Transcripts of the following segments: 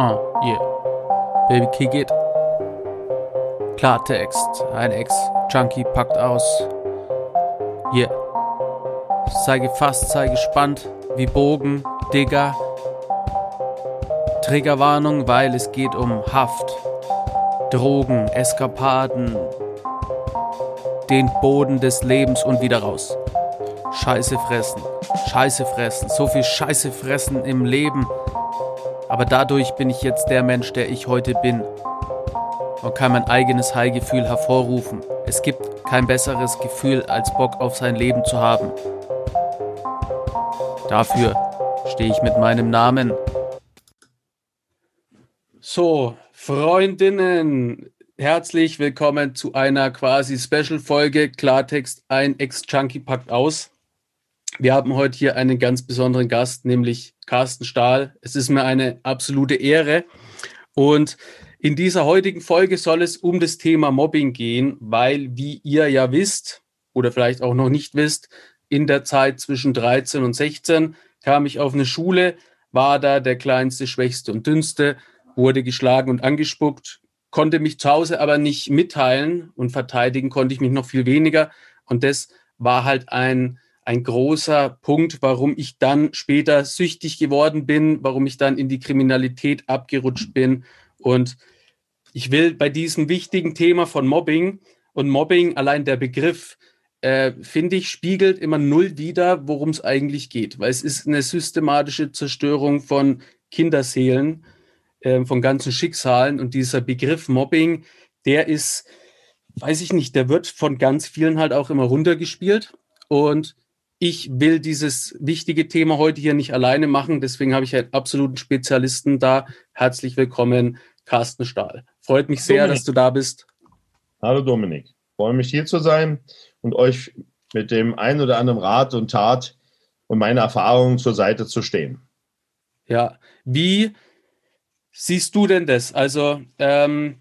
Uh, yeah. Baby, kick it. Klartext. Ein Ex-Junkie packt aus. Yeah. Sei gefasst, sei gespannt. Wie Bogen, Digger. Triggerwarnung, weil es geht um Haft. Drogen, Eskapaden. Den Boden des Lebens und wieder raus. Scheiße fressen. Scheiße fressen. So viel Scheiße fressen im Leben. Aber dadurch bin ich jetzt der Mensch, der ich heute bin. Und kann mein eigenes High-Gefühl hervorrufen. Es gibt kein besseres Gefühl, als Bock auf sein Leben zu haben. Dafür stehe ich mit meinem Namen. So, Freundinnen, herzlich willkommen zu einer quasi Special-Folge Klartext, ein Ex-Junkie packt aus. Wir haben heute hier einen ganz besonderen Gast, nämlich Carsten Stahl. Es ist mir eine absolute Ehre. Und in dieser heutigen Folge soll es um das Thema Mobbing gehen, weil, wie ihr ja wisst oder vielleicht auch noch nicht wisst, in der Zeit zwischen 13 und 16 kam ich auf eine Schule, war da der kleinste, schwächste und dünnste, wurde geschlagen und angespuckt, konnte mich zu Hause aber nicht mitteilen und verteidigen konnte ich mich noch viel weniger. Und das war halt ein ein großer Punkt, warum ich dann später süchtig geworden bin, warum ich dann in die Kriminalität abgerutscht bin. Und ich will bei diesem wichtigen Thema von Mobbing und Mobbing, allein der Begriff, äh, finde ich, spiegelt immer null wider, worum es eigentlich geht. Weil es ist eine systematische Zerstörung von Kinderseelen, äh, von ganzen Schicksalen. Und dieser Begriff Mobbing, der ist, weiß ich nicht, der wird von ganz vielen halt auch immer runtergespielt. Und ich will dieses wichtige Thema heute hier nicht alleine machen. Deswegen habe ich einen absoluten Spezialisten da. Herzlich willkommen, Carsten Stahl. Freut mich sehr, Dominik. dass du da bist. Hallo Dominik. Freue mich hier zu sein und euch mit dem ein oder anderen Rat und Tat und meiner Erfahrungen zur Seite zu stehen. Ja, wie siehst du denn das? Also, ähm,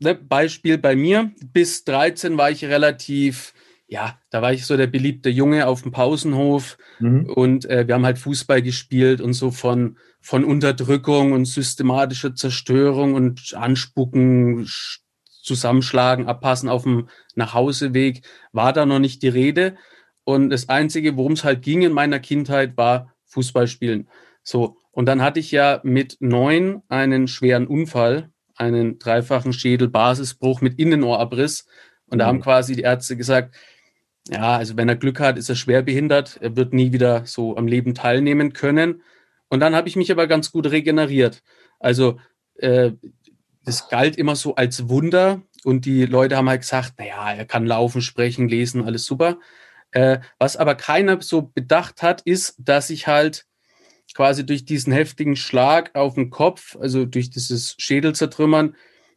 ne, Beispiel bei mir, bis 13 war ich relativ ja, da war ich so der beliebte Junge auf dem Pausenhof mhm. und äh, wir haben halt Fußball gespielt und so von, von Unterdrückung und systematischer Zerstörung und Anspucken, Zusammenschlagen, Abpassen auf dem Nachhauseweg war da noch nicht die Rede. Und das Einzige, worum es halt ging in meiner Kindheit, war Fußball spielen. So, und dann hatte ich ja mit neun einen schweren Unfall, einen dreifachen Schädelbasisbruch mit Innenohrabriss. Und da haben mhm. quasi die Ärzte gesagt, ja, also wenn er Glück hat, ist er schwer behindert. Er wird nie wieder so am Leben teilnehmen können. Und dann habe ich mich aber ganz gut regeneriert. Also äh, das galt immer so als Wunder. Und die Leute haben halt gesagt, naja, er kann laufen, sprechen, lesen, alles super. Äh, was aber keiner so bedacht hat, ist, dass ich halt quasi durch diesen heftigen Schlag auf den Kopf, also durch dieses Schädelzertrümmern,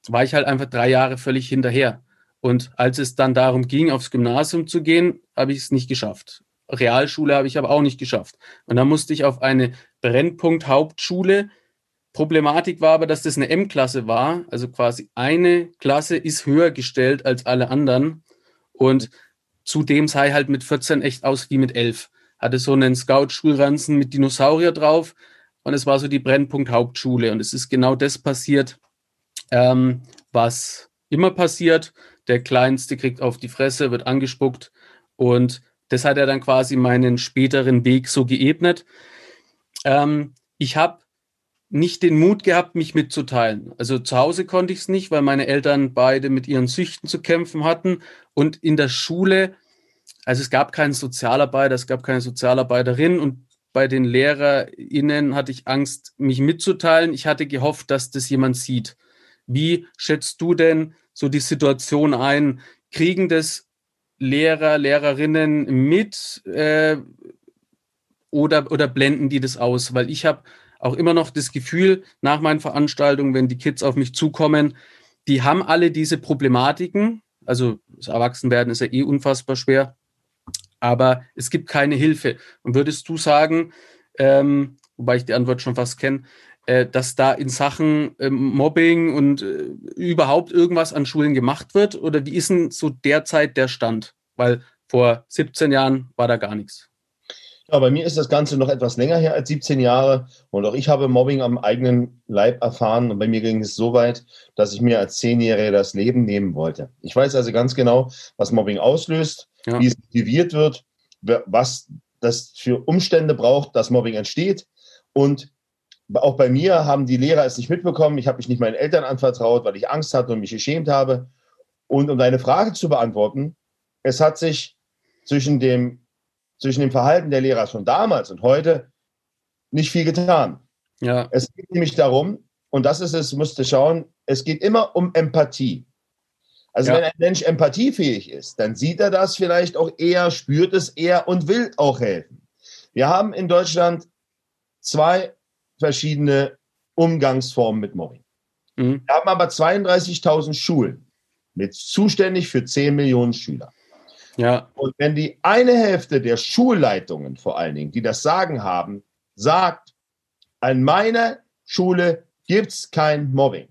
war ich halt einfach drei Jahre völlig hinterher. Und als es dann darum ging, aufs Gymnasium zu gehen, habe ich es nicht geschafft. Realschule habe ich aber auch nicht geschafft. Und dann musste ich auf eine Brennpunkt-Hauptschule. Problematik war aber, dass das eine M-Klasse war. Also quasi eine Klasse ist höher gestellt als alle anderen. Und zudem sei halt mit 14 echt aus wie mit 11. Hatte so einen Scout-Schulranzen mit Dinosaurier drauf. Und es war so die Brennpunkt-Hauptschule. Und es ist genau das passiert, ähm, was immer passiert der Kleinste kriegt auf die Fresse, wird angespuckt und das hat er dann quasi meinen späteren Weg so geebnet. Ähm, ich habe nicht den Mut gehabt, mich mitzuteilen. Also zu Hause konnte ich es nicht, weil meine Eltern beide mit ihren Süchten zu kämpfen hatten. Und in der Schule, also es gab keinen Sozialarbeiter, es gab keine Sozialarbeiterin und bei den LehrerInnen hatte ich Angst, mich mitzuteilen. Ich hatte gehofft, dass das jemand sieht. Wie schätzt du denn so die Situation ein? Kriegen das Lehrer, Lehrerinnen mit äh, oder, oder blenden die das aus? Weil ich habe auch immer noch das Gefühl, nach meinen Veranstaltungen, wenn die Kids auf mich zukommen, die haben alle diese Problematiken. Also das Erwachsenwerden ist ja eh unfassbar schwer. Aber es gibt keine Hilfe. Und würdest du sagen, ähm, wobei ich die Antwort schon fast kenne, äh, dass da in Sachen äh, Mobbing und äh, überhaupt irgendwas an Schulen gemacht wird? Oder wie ist denn so derzeit der Stand? Weil vor 17 Jahren war da gar nichts. Ja, bei mir ist das Ganze noch etwas länger her als 17 Jahre und auch ich habe Mobbing am eigenen Leib erfahren und bei mir ging es so weit, dass ich mir als Zehnjähriger das Leben nehmen wollte. Ich weiß also ganz genau, was Mobbing auslöst, ja. wie es motiviert wird, was das für Umstände braucht, dass Mobbing entsteht und auch bei mir haben die Lehrer es nicht mitbekommen. Ich habe mich nicht meinen Eltern anvertraut, weil ich Angst hatte und mich geschämt habe. Und um deine Frage zu beantworten, es hat sich zwischen dem zwischen dem Verhalten der Lehrer schon damals und heute nicht viel getan. Ja. Es geht nämlich darum, und das ist es, musste schauen, es geht immer um Empathie. Also ja. wenn ein Mensch empathiefähig ist, dann sieht er das vielleicht auch eher, spürt es eher und will auch helfen. Wir haben in Deutschland zwei verschiedene Umgangsformen mit Mobbing. Mhm. Wir haben aber 32.000 Schulen mit zuständig für 10 Millionen Schüler. Ja. Und wenn die eine Hälfte der Schulleitungen vor allen Dingen, die das Sagen haben, sagt, an meiner Schule gibt es kein Mobbing.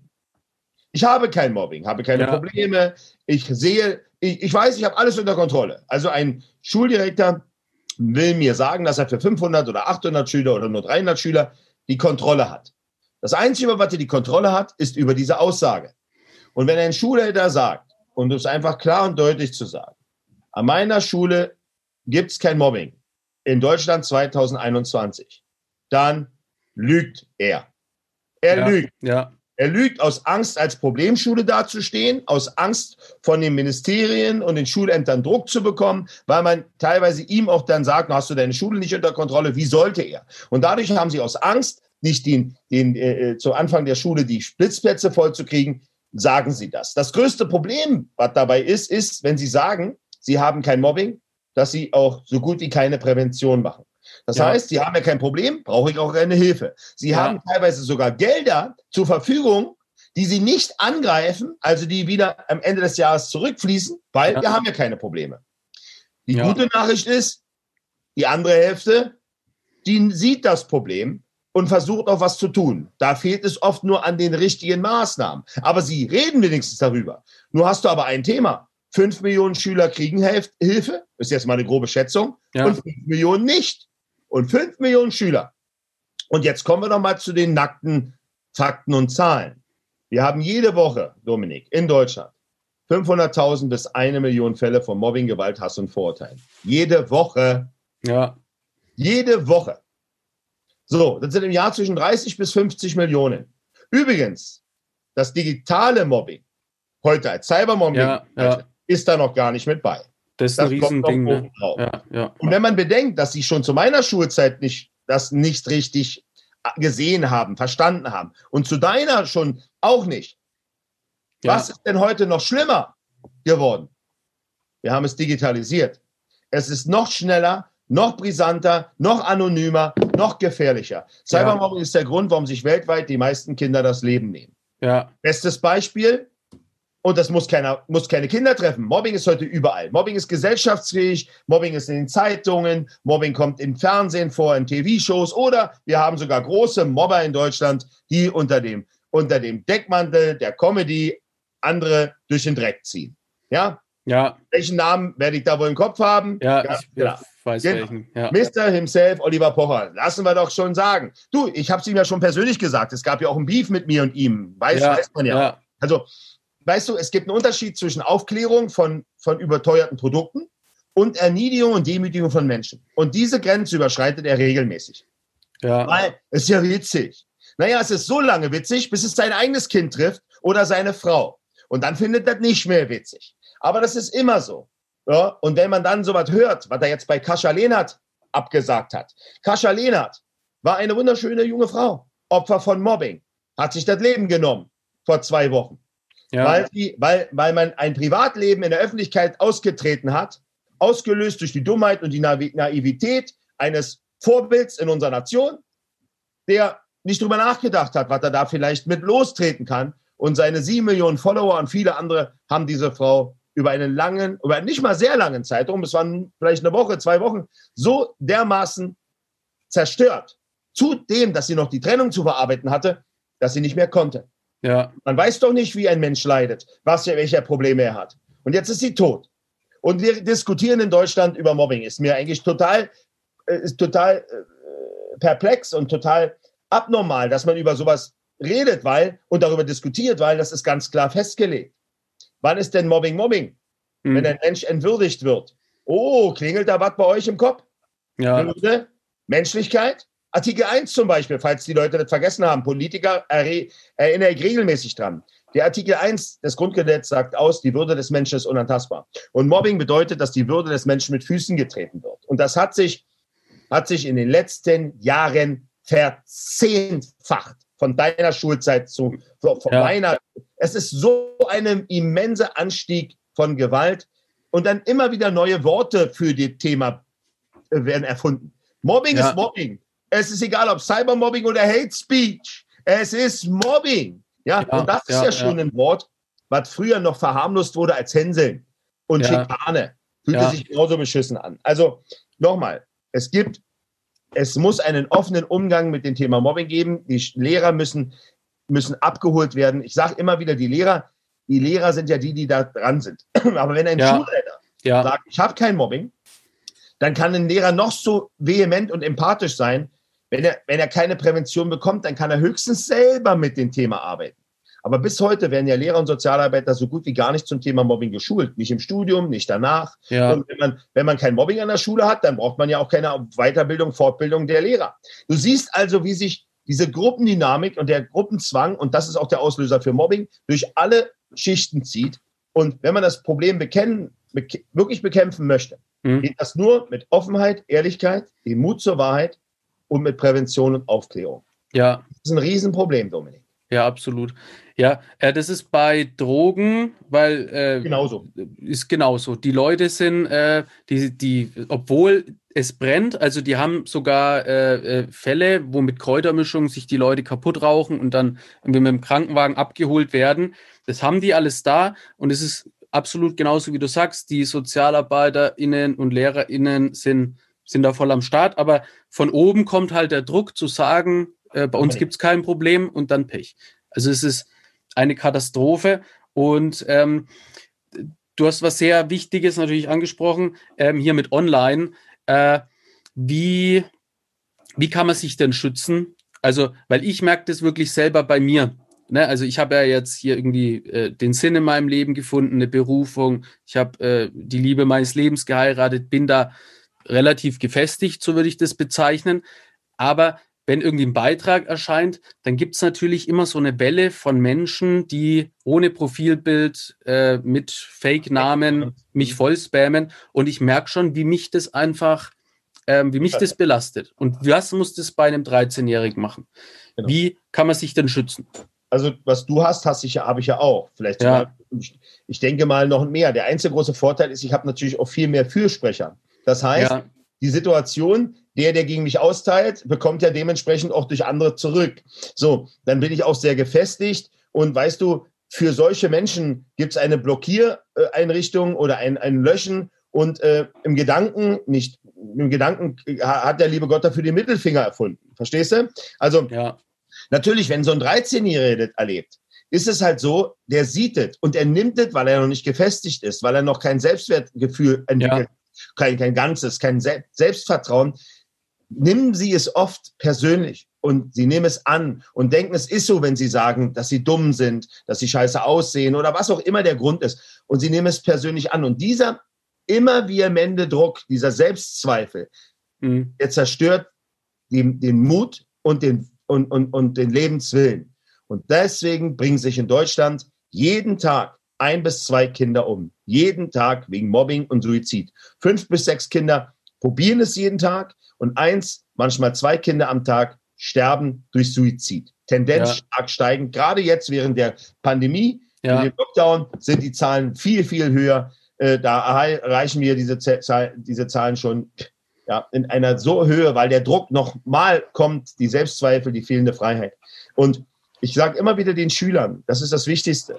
Ich habe kein Mobbing, habe keine ja. Probleme. Ich sehe, ich, ich weiß, ich habe alles unter Kontrolle. Also ein Schuldirektor will mir sagen, dass er für 500 oder 800 Schüler oder nur 300 Schüler die Kontrolle hat. Das Einzige, was er die Kontrolle hat, ist über diese Aussage. Und wenn ein Schulleiter sagt, und es einfach klar und deutlich zu sagen, an meiner Schule gibt es kein Mobbing. In Deutschland 2021. Dann lügt er. Er ja, lügt. Ja. Er lügt aus Angst, als Problemschule dazustehen, aus Angst von den Ministerien und den Schulämtern Druck zu bekommen, weil man teilweise ihm auch dann sagt, hast du deine Schule nicht unter Kontrolle, wie sollte er? Und dadurch haben sie aus Angst, nicht den, den, äh, äh zu Anfang der Schule die Splitzplätze vollzukriegen, sagen sie das. Das größte Problem, was dabei ist, ist, wenn sie sagen, sie haben kein Mobbing, dass sie auch so gut wie keine Prävention machen. Das ja. heißt, sie haben ja kein Problem, brauche ich auch keine Hilfe. Sie ja. haben teilweise sogar Gelder zur Verfügung, die sie nicht angreifen, also die wieder am Ende des Jahres zurückfließen, weil ja. wir haben ja keine Probleme. Die gute Nachricht ist, die andere Hälfte, die sieht das Problem und versucht auch was zu tun. Da fehlt es oft nur an den richtigen Maßnahmen. Aber sie reden wenigstens darüber. Nur hast du aber ein Thema. Fünf Millionen Schüler kriegen Hilfe, ist jetzt mal eine grobe Schätzung, ja. und fünf Millionen nicht. Und fünf Millionen Schüler. Und jetzt kommen wir noch mal zu den nackten Fakten und Zahlen. Wir haben jede Woche, Dominik, in Deutschland 500.000 bis eine Million Fälle von Mobbing, Gewalt, Hass und Vorurteilen. Jede Woche. Ja. Jede Woche. So, das sind im Jahr zwischen 30 bis 50 Millionen. Übrigens, das digitale Mobbing, heute als Cybermobbing, ja, ja ist da noch gar nicht mit bei. Das ist ein Riesending. Ne? Ja, ja. Und wenn man bedenkt, dass sie schon zu meiner Schulzeit nicht, das nicht richtig gesehen haben, verstanden haben und zu deiner schon auch nicht. Ja. Was ist denn heute noch schlimmer geworden? Wir haben es digitalisiert. Es ist noch schneller, noch brisanter, noch anonymer, noch gefährlicher. Cybermobbing ist der Grund, warum sich weltweit die meisten Kinder das Leben nehmen. Bestes Beispiel, und das muss, keiner, muss keine Kinder treffen. Mobbing ist heute überall. Mobbing ist gesellschaftsfähig, Mobbing ist in den Zeitungen, Mobbing kommt im Fernsehen vor, in TV-Shows oder wir haben sogar große Mobber in Deutschland, die unter dem, unter dem Deckmantel der Comedy andere durch den Dreck ziehen. Ja? Ja. Welchen Namen werde ich da wohl im Kopf haben? Ja, ja ich ja. weiß genau. welchen. Ja. Mr. himself, Oliver Pocher. Lassen wir doch schon sagen. Du, ich habe es ihm ja schon persönlich gesagt. Es gab ja auch ein Beef mit mir und ihm. Weiß, weiß man ja. ja. Also, weißt du, es gibt einen Unterschied zwischen Aufklärung von, von überteuerten Produkten und Erniedrigung und Demütigung von Menschen. Und diese Grenze überschreitet er regelmäßig. Ja. Weil es ist ja witzig. Naja, es ist so lange witzig, bis es sein eigenes Kind trifft oder seine Frau. Und dann findet das nicht mehr witzig. Aber das ist immer so. Ja? Und wenn man dann sowas hört, was er jetzt bei Kascha Lehnert abgesagt hat. Kascha Lehnert war eine wunderschöne junge Frau, Opfer von Mobbing, hat sich das Leben genommen vor zwei Wochen. Ja. Weil, die, weil, weil man ein Privatleben in der Öffentlichkeit ausgetreten hat, ausgelöst durch die Dummheit und die Naivität eines Vorbilds in unserer Nation, der nicht drüber nachgedacht hat, was er da vielleicht mit lostreten kann. Und seine sieben Millionen Follower und viele andere haben diese Frau über einen langen, über nicht mal sehr langen Zeitraum, es waren vielleicht eine Woche, zwei Wochen, so dermaßen zerstört. Zudem, dass sie noch die Trennung zu verarbeiten hatte, dass sie nicht mehr konnte. Ja. Man weiß doch nicht, wie ein Mensch leidet, was welche Probleme er hat. Und jetzt ist sie tot. Und wir diskutieren in Deutschland über Mobbing. Ist mir eigentlich total äh, ist total äh, perplex und total abnormal, dass man über sowas redet, weil und darüber diskutiert, weil das ist ganz klar festgelegt. Wann ist denn Mobbing Mobbing? Hm. Wenn ein Mensch entwürdigt wird. Oh, klingelt da was bei euch im Kopf? Ja. Würde, Menschlichkeit? Artikel 1 zum Beispiel, falls die Leute das vergessen haben. Politiker erinnere ich regelmäßig dran. Der Artikel 1 des Grundgesetzes sagt aus, die Würde des Menschen ist unantastbar. Und Mobbing bedeutet, dass die Würde des Menschen mit Füßen getreten wird. Und das hat sich, hat sich in den letzten Jahren verzehnfacht. Von deiner Schulzeit zu von ja. meiner. Es ist so ein immenser Anstieg von Gewalt und dann immer wieder neue Worte für das Thema äh, werden erfunden. Mobbing ja. ist Mobbing. Es ist egal, ob Cybermobbing oder Hate Speech. Es ist Mobbing. Ja, ja und das ist ja, schon ein Wort, was früher noch verharmlost wurde als Hänseln und Schikane. Fühlte sich genauso beschissen an. Also nochmal, es gibt, es muss einen offenen Umgang mit dem Thema Mobbing geben. Die Lehrer müssen, müssen abgeholt werden. Ich sage immer wieder, die Lehrer, die Lehrer sind ja die, die da dran sind. Aber wenn ein ja. Schulleiter ja. sagt, ich habe kein Mobbing, dann kann ein Lehrer noch so vehement und empathisch sein. Wenn er, wenn er keine Prävention bekommt, dann kann er höchstens selber mit dem Thema arbeiten. Aber bis heute werden ja Lehrer und Sozialarbeiter so gut wie gar nicht zum Thema Mobbing geschult. Nicht im Studium, nicht danach. Ja. Und wenn man, wenn man kein Mobbing an der Schule hat, dann braucht man ja auch keine Weiterbildung, Fortbildung der Lehrer. Du siehst also, wie sich diese Gruppendynamik und der Gruppenzwang, und das ist auch der Auslöser für Mobbing, durch alle Schichten zieht. Und wenn man das Problem bekennen, bek wirklich bekämpfen möchte, mhm. geht das nur mit Offenheit, Ehrlichkeit, dem Mut zur Wahrheit und mit Prävention und Aufklärung. Ja. Das ist ein Riesenproblem, Dominik. Ja, absolut. Ja, äh, das ist bei Drogen, weil äh, genauso ist genauso. Die Leute sind, äh, die, die, obwohl es brennt, also die haben sogar äh, äh Fälle, wo mit Kräutermischung sich die Leute kaputt rauchen und dann mit dem Krankenwagen abgeholt werden. Das haben die alles da und es ist absolut genauso, wie du sagst. Die SozialarbeiterInnen und LehrerInnen sind, sind da voll am Start, aber von oben kommt halt der Druck zu sagen, äh, bei uns gibt es kein Problem und dann Pech. Also es ist eine Katastrophe und ähm, du hast was sehr Wichtiges natürlich angesprochen, ähm, hier mit Online. Äh, wie, wie kann man sich denn schützen? Also, weil ich merke das wirklich selber bei mir. Ne? Also ich habe ja jetzt hier irgendwie äh, den Sinn in meinem Leben gefunden, eine Berufung. Ich habe äh, die Liebe meines Lebens geheiratet, bin da relativ gefestigt, so würde ich das bezeichnen. Aber wenn irgendwie ein Beitrag erscheint, dann gibt es natürlich immer so eine Welle von Menschen, die ohne Profilbild äh, mit Fake-Namen mich voll spammen. Und ich merke schon, wie mich das einfach, ähm, wie mich das belastet. Und was muss das bei einem 13-Jährigen machen? Genau. Wie kann man sich denn schützen? Also, was du hast, hast ich, habe ich ja auch. Vielleicht ja. ich, ich denke mal noch mehr. Der einzige große Vorteil ist, ich habe natürlich auch viel mehr Fürsprecher. Das heißt, ja. die Situation, der, der gegen mich austeilt, bekommt ja dementsprechend auch durch andere zurück. So, dann bin ich auch sehr gefestigt und weißt du, für solche Menschen gibt es eine Blockiereinrichtung oder ein, ein Löschen und äh, im Gedanken, nicht im Gedanken hat der liebe Gott dafür den Mittelfinger erfunden. Verstehst du? Also, ja. natürlich, wenn so ein 13-Jähriger das erlebt, ist es halt so, der sieht es und er nimmt es, weil er noch nicht gefestigt ist, weil er noch kein Selbstwertgefühl entwickelt, ja. Kein, kein ganzes, kein Selbstvertrauen nehmen sie es oft persönlich und sie nehmen es an und denken, es ist so, wenn sie sagen, dass sie dumm sind, dass sie scheiße aussehen oder was auch immer der Grund ist. Und sie nehmen es persönlich an. Und dieser immer vehemente Druck, dieser Selbstzweifel, mhm. der zerstört den, den Mut und den, und, und, und den Lebenswillen. Und deswegen bringen sich in Deutschland jeden Tag ein bis zwei Kinder um. Jeden Tag wegen Mobbing und Suizid. Fünf bis sechs Kinder probieren es jeden Tag und eins, manchmal zwei Kinder am Tag sterben durch Suizid. Tendenz ja. stark steigend. Gerade jetzt während der Pandemie, ja. in dem Lockdown, sind die Zahlen viel, viel höher. Äh, da erreichen wir diese, diese Zahlen schon ja, in einer so Höhe, weil der Druck nochmal kommt, die Selbstzweifel, die fehlende Freiheit. Und ich sage immer wieder den Schülern, das ist das Wichtigste.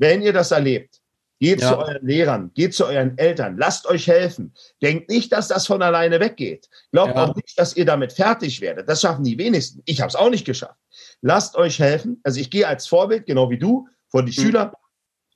Wenn ihr das erlebt, Geht ja. zu euren Lehrern, geht zu euren Eltern, lasst euch helfen. Denkt nicht, dass das von alleine weggeht. Glaubt ja. auch nicht, dass ihr damit fertig werdet. Das schaffen die wenigsten. Ich habe es auch nicht geschafft. Lasst euch helfen. Also ich gehe als Vorbild, genau wie du, vor die mhm. Schüler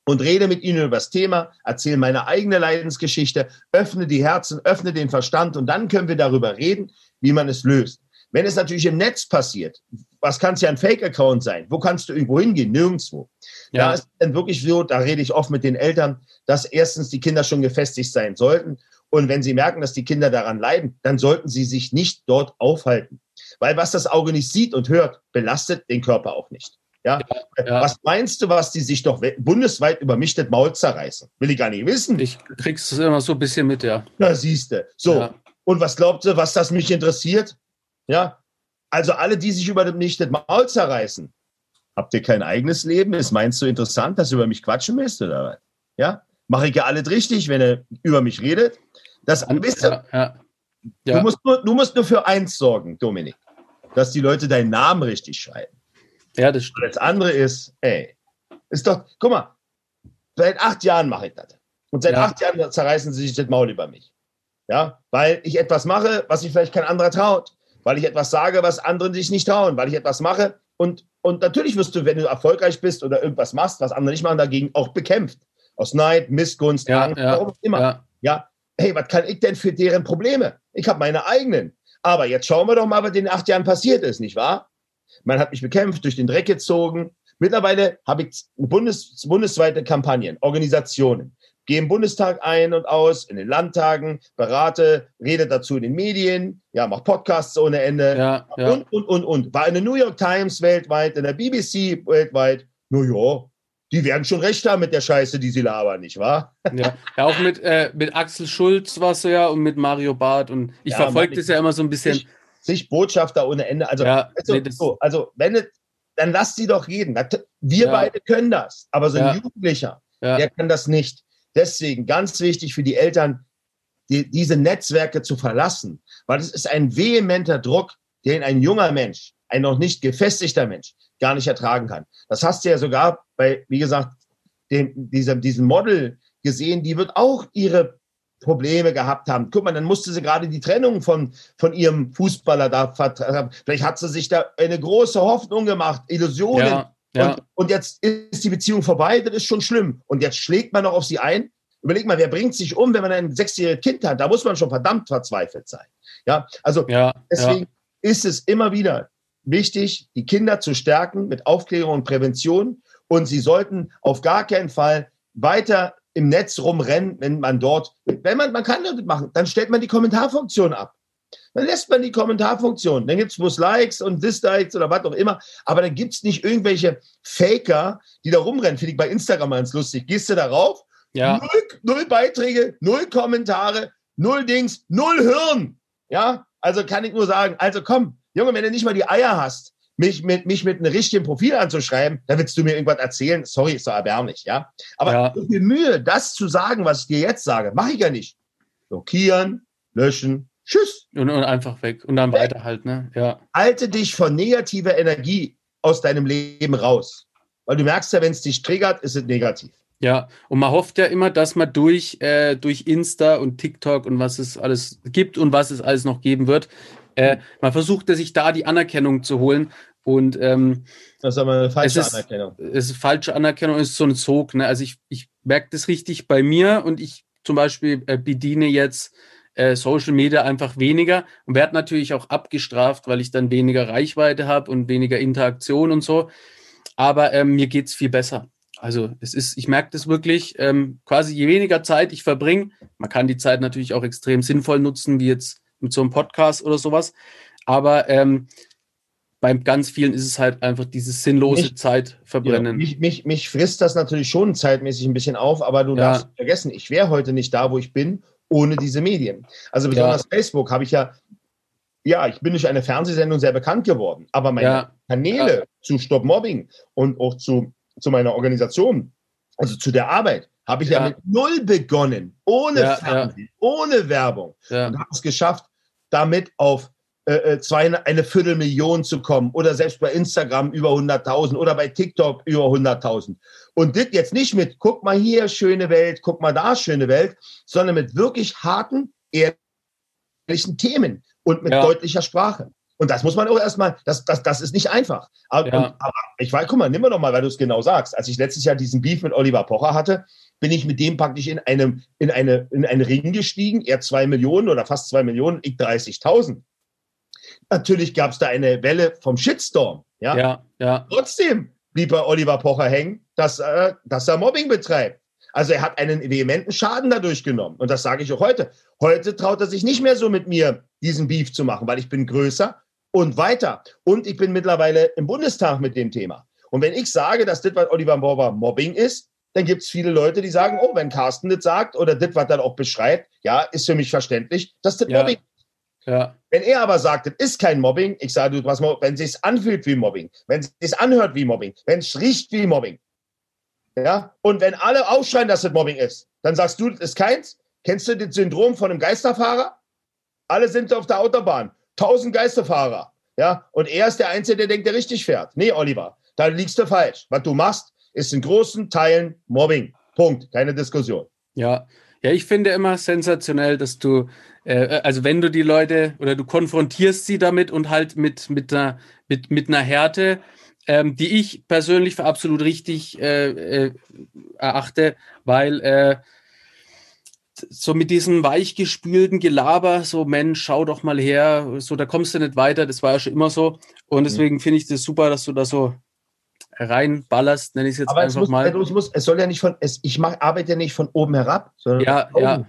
und rede mit ihnen über das Thema, erzähle meine eigene Leidensgeschichte, öffne die Herzen, öffne den Verstand und dann können wir darüber reden, wie man es löst. Wenn es natürlich im Netz passiert, was kann es ja ein Fake-Account sein? Wo kannst du irgendwo hingehen? Nirgendwo. Ja. Da ist dann wirklich so, da rede ich oft mit den Eltern, dass erstens die Kinder schon gefestigt sein sollten. Und wenn sie merken, dass die Kinder daran leiden, dann sollten sie sich nicht dort aufhalten. Weil was das Auge nicht sieht und hört, belastet den Körper auch nicht. Ja? ja, Was meinst du, was die sich doch bundesweit über mich das Maul zerreißen? Will ich gar nicht wissen. Ich krieg's immer so ein bisschen mit, ja. Da siehst du. So. Ja. Und was glaubt ihr, was das mich interessiert? Ja. Also alle, die sich über mich das Maul zerreißen, habt ihr kein eigenes Leben? Ist meinst du interessant, dass ihr über mich quatschen müsst oder was? Ja. Mache ich ja alles richtig, wenn ihr über mich redet. Das, wisst ihr, ja, ja. Du, musst nur, du musst nur für eins sorgen, Dominik, dass die Leute deinen Namen richtig schreiben. Ja, das stimmt. Und das andere ist, ey, ist doch, guck mal, seit acht Jahren mache ich das. Und seit ja. acht Jahren zerreißen sie sich das Maul über mich. Ja, weil ich etwas mache, was sich vielleicht kein anderer traut. Weil ich etwas sage, was andere sich nicht trauen. Weil ich etwas mache. Und, und natürlich wirst du, wenn du erfolgreich bist oder irgendwas machst, was andere nicht machen, dagegen auch bekämpft. Aus Neid, Missgunst, ja, Angst, ja, warum immer. Ja. ja, hey, was kann ich denn für deren Probleme? Ich habe meine eigenen. Aber jetzt schauen wir doch mal, was in den acht Jahren passiert ist, nicht wahr? Man hat mich bekämpft, durch den Dreck gezogen. Mittlerweile habe ich bundes, bundesweite Kampagnen, Organisationen. Gehe im Bundestag ein und aus, in den Landtagen, berate, rede dazu in den Medien, ja, mache Podcasts ohne Ende ja, ja. und, und, und, und. War in der New York Times weltweit, in der BBC weltweit. Naja, die werden schon recht haben mit der Scheiße, die sie labern, nicht wahr? Ja, ja auch mit, äh, mit Axel Schulz war es ja und mit Mario Barth und ich ja, verfolge das ja immer so ein bisschen. Ich, sich Botschafter ohne Ende. Also, ja, also, nee, so, also wenn es, dann lass sie doch reden. Wir beide können das, aber so ein. Jugendlicher, der kann das nicht. Deswegen ganz wichtig für die Eltern, die, diese Netzwerke zu verlassen, weil es ist ein vehementer Druck, den ein junger Mensch, ein noch nicht gefestigter Mensch gar nicht ertragen kann. Das hast du ja sogar bei, wie gesagt, dem, diesem, diesem Model gesehen, die wird auch ihre Probleme gehabt haben. Guck mal, dann musste sie gerade die Trennung von, von ihrem Fußballer da vertragen. Vielleicht hat sie sich da eine große Hoffnung gemacht, Illusionen. Ja, ja. Und, und, jetzt ist die Beziehung vorbei, das ist schon schlimm. Und jetzt schlägt man noch auf sie ein. Überleg mal, wer bringt sich um, wenn man ein sechsjähriges Kind hat? Da muss man schon verdammt verzweifelt sein. Ja, also ja, deswegen ist es immer wieder wichtig, die Kinder zu stärken mit Aufklärung und Prävention. Und sie sollten auf gar keinen Fall weiter im Netz rumrennen, wenn man dort, wenn man, man kann das machen, dann stellt man die Kommentarfunktion ab. Dann lässt man die Kommentarfunktion. Dann gibt es bloß Likes und Dislikes oder was auch immer. Aber dann gibt es nicht irgendwelche Faker, die da rumrennen. Finde ich bei Instagram ganz lustig. Gehst du darauf? Ja. Null, null Beiträge, null Kommentare, null Dings, null Hirn. Ja, also kann ich nur sagen, also komm, Junge, wenn du nicht mal die Eier hast, mich mit, mich mit einem richtigen Profil anzuschreiben, da willst du mir irgendwas erzählen. Sorry, ist doch erbärmlich, ja. Aber ja. so viel Mühe, das zu sagen, was ich dir jetzt sage, mache ich ja nicht. Blockieren, löschen, tschüss. Und, und einfach weg und dann weg. weiter halt, ne? Ja. Halte dich von negativer Energie aus deinem Leben raus. Weil du merkst ja, wenn es dich triggert, ist es negativ. Ja, und man hofft ja immer, dass man durch, äh, durch Insta und TikTok und was es alles gibt und was es alles noch geben wird, äh, man versucht sich da die Anerkennung zu holen. Und ähm, das ist aber eine falsche es ist, Anerkennung. Es ist falsche Anerkennung, ist so ein Sog. Ne? Also ich, ich merke das richtig bei mir und ich zum Beispiel äh, bediene jetzt äh, Social Media einfach weniger und werde natürlich auch abgestraft, weil ich dann weniger Reichweite habe und weniger Interaktion und so. Aber ähm, mir geht es viel besser. Also es ist, ich merke das wirklich, ähm, quasi je weniger Zeit ich verbringe, man kann die Zeit natürlich auch extrem sinnvoll nutzen, wie jetzt mit so einem Podcast oder sowas. Aber ähm, beim ganz vielen ist es halt einfach dieses sinnlose mich, Zeit verbrennen. Ja, mich, mich, mich frisst das natürlich schon zeitmäßig ein bisschen auf, aber du ja. darfst vergessen, ich wäre heute nicht da, wo ich bin, ohne diese Medien. Also besonders ja. Facebook habe ich ja, ja, ich bin durch eine Fernsehsendung sehr bekannt geworden, aber meine Kanäle zu Stop Mobbing und auch zu, zu meiner Organisation, also zu der Arbeit, habe ich ja. mit null begonnen, ohne Fernsehen, ohne Werbung und habe es geschafft, damit auf äh, äh, zwei, eine Viertelmillion zu kommen oder selbst bei Instagram über 100.000 oder bei TikTok über 100.000. Und das jetzt nicht mit, guck mal hier, schöne Welt, guck mal da, schöne Welt, sondern mit wirklich harten, ehrlichen Themen und mit ja. deutlicher Sprache. Und das muss man auch erstmal, das, das, das ist nicht einfach. Aber, ja. und, aber ich weiß, guck mal, nimm mal noch mal, weil du es genau sagst. Als ich letztes Jahr diesen Beef mit Oliver Pocher hatte, bin ich mit dem praktisch in einem, in eine, in einen Ring gestiegen. Er zwei Millionen oder fast zwei Millionen, ich 30.000. Natürlich gab es da eine Welle vom Shitstorm. Ja, ja. ja. Trotzdem blieb bei Oliver Pocher hängen, dass, äh, dass er Mobbing betreibt. Also er hat einen vehementen Schaden dadurch genommen. Und das sage ich auch heute. Heute traut er sich nicht mehr so mit mir diesen Beef zu machen, weil ich bin größer und weiter. Und ich bin mittlerweile im Bundestag mit dem Thema. Und wenn ich sage, dass das, was Oliver Borber Mobbing ist, dann gibt es viele Leute, die sagen, oh, wenn Carsten das sagt oder das, was dann auch beschreibt, ja, ist für mich verständlich, dass das ja. Mobbing ist. Ja. Wenn er aber sagt, das ist kein Mobbing, ich sage, du, was, wenn es sich anfühlt wie Mobbing, wenn es sich anhört wie Mobbing, wenn es riecht wie Mobbing, ja, und wenn alle aufschreien, dass das Mobbing ist, dann sagst du, das ist keins. Kennst du das Syndrom von einem Geisterfahrer? Alle sind auf der Autobahn, tausend Geisterfahrer, ja, und er ist der Einzige, der denkt, der richtig fährt. Nee, Oliver, da liegst du falsch. Was du machst, ist in großen Teilen Mobbing. Punkt. Keine Diskussion. Ja, ja, ich finde immer sensationell, dass du, äh, also wenn du die Leute oder du konfrontierst sie damit und halt mit, mit, einer, mit, mit einer Härte, ähm, die ich persönlich für absolut richtig äh, äh, erachte, weil äh, so mit diesem weichgespülten Gelaber, so Mensch, schau doch mal her, so da kommst du nicht weiter, das war ja schon immer so. Und mhm. deswegen finde ich das super, dass du da so reinballerst, nenne ich es jetzt Aber einfach es muss, mal. Es, muss, es soll ja nicht von, es, ich mach, arbeite ja nicht von oben herab, sondern ja, ja,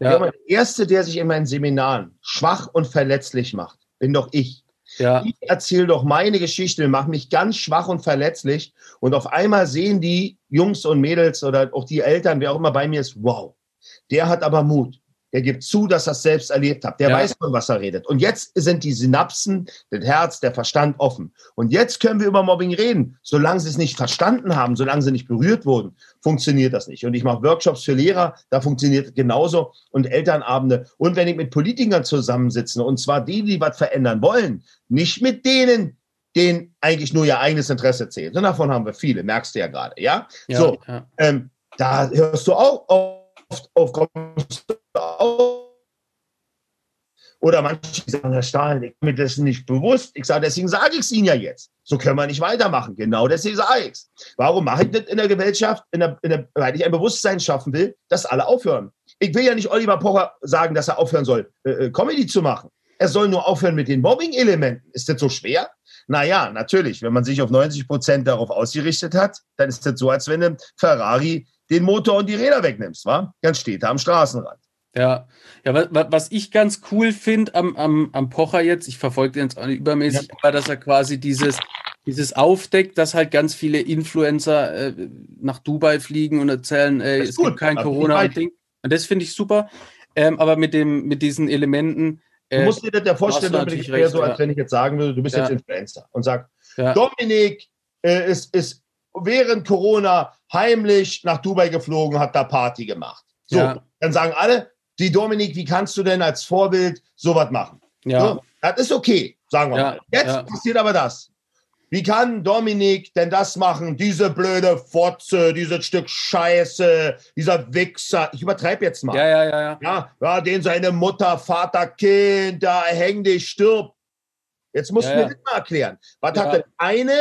ja. Der Erste, der sich in meinen Seminaren schwach und verletzlich macht, bin doch ich. Ja. Ich erzähle doch meine Geschichte, mache mich ganz schwach und verletzlich und auf einmal sehen die Jungs und Mädels oder auch die Eltern, wer auch immer bei mir ist, wow, der hat aber Mut. Der gibt zu, dass er es selbst erlebt hat. Der ja. weiß von was er redet. Und jetzt sind die Synapsen, das Herz, der Verstand offen. Und jetzt können wir über Mobbing reden. Solange sie es nicht verstanden haben, solange sie nicht berührt wurden, funktioniert das nicht. Und ich mache Workshops für Lehrer, da funktioniert es genauso. Und Elternabende. Und wenn ich mit Politikern zusammensitze, und zwar die, die was verändern wollen, nicht mit denen, denen eigentlich nur ihr eigenes Interesse zählt. Und davon haben wir viele, merkst du ja gerade, ja? ja so, ja. Ähm, da hörst du auch oft auf, kommst oder manche sagen, Herr Stahl, ich bin mir das nicht bewusst. Ich sage, deswegen sage ich es Ihnen ja jetzt. So können wir nicht weitermachen. Genau deswegen sage ich es. Warum mache ich das in der Gesellschaft, in der, in der, weil ich ein Bewusstsein schaffen will, dass alle aufhören. Ich will ja nicht Oliver Pocher sagen, dass er aufhören soll, äh, äh Comedy zu machen. Er soll nur aufhören mit den Mobbing-Elementen. Ist das so schwer? Naja, natürlich. Wenn man sich auf 90 Prozent darauf ausgerichtet hat, dann ist das so, als wenn ein Ferrari den Motor und die Räder wegnimmst, wa? Ganz steht er am Straßenrand. Ja, ja was, was ich ganz cool finde am, am, am Pocher jetzt, ich verfolge den jetzt auch nicht übermäßig, ja. aber dass er quasi dieses, dieses aufdeckt, dass halt ganz viele Influencer äh, nach Dubai fliegen und erzählen, ey, es gut, gibt kein Corona und Ding. Und das finde ich super. Ähm, aber mit, dem, mit diesen Elementen. Äh, du musst dir das ja vorstellen, natürlich recht, so, als ja. wenn ich jetzt sagen würde, du bist ja. jetzt Influencer und sag, Dominik äh, ist, ist während Corona heimlich nach Dubai geflogen, hat da Party gemacht. So, dann sagen alle, die Dominik, wie kannst du denn als Vorbild sowas machen? Ja. So, das ist okay, sagen wir ja, mal. Jetzt ja. passiert aber das. Wie kann Dominik denn das machen? Diese blöde Fotze, dieses Stück Scheiße, dieser Wichser. Ich übertreibe jetzt mal. Ja, ja, ja, ja. Ja, ja den seine Mutter, Vater, Kind, da häng dich, stirb. Jetzt musst ja, du mir das mal erklären. Was hat denn eine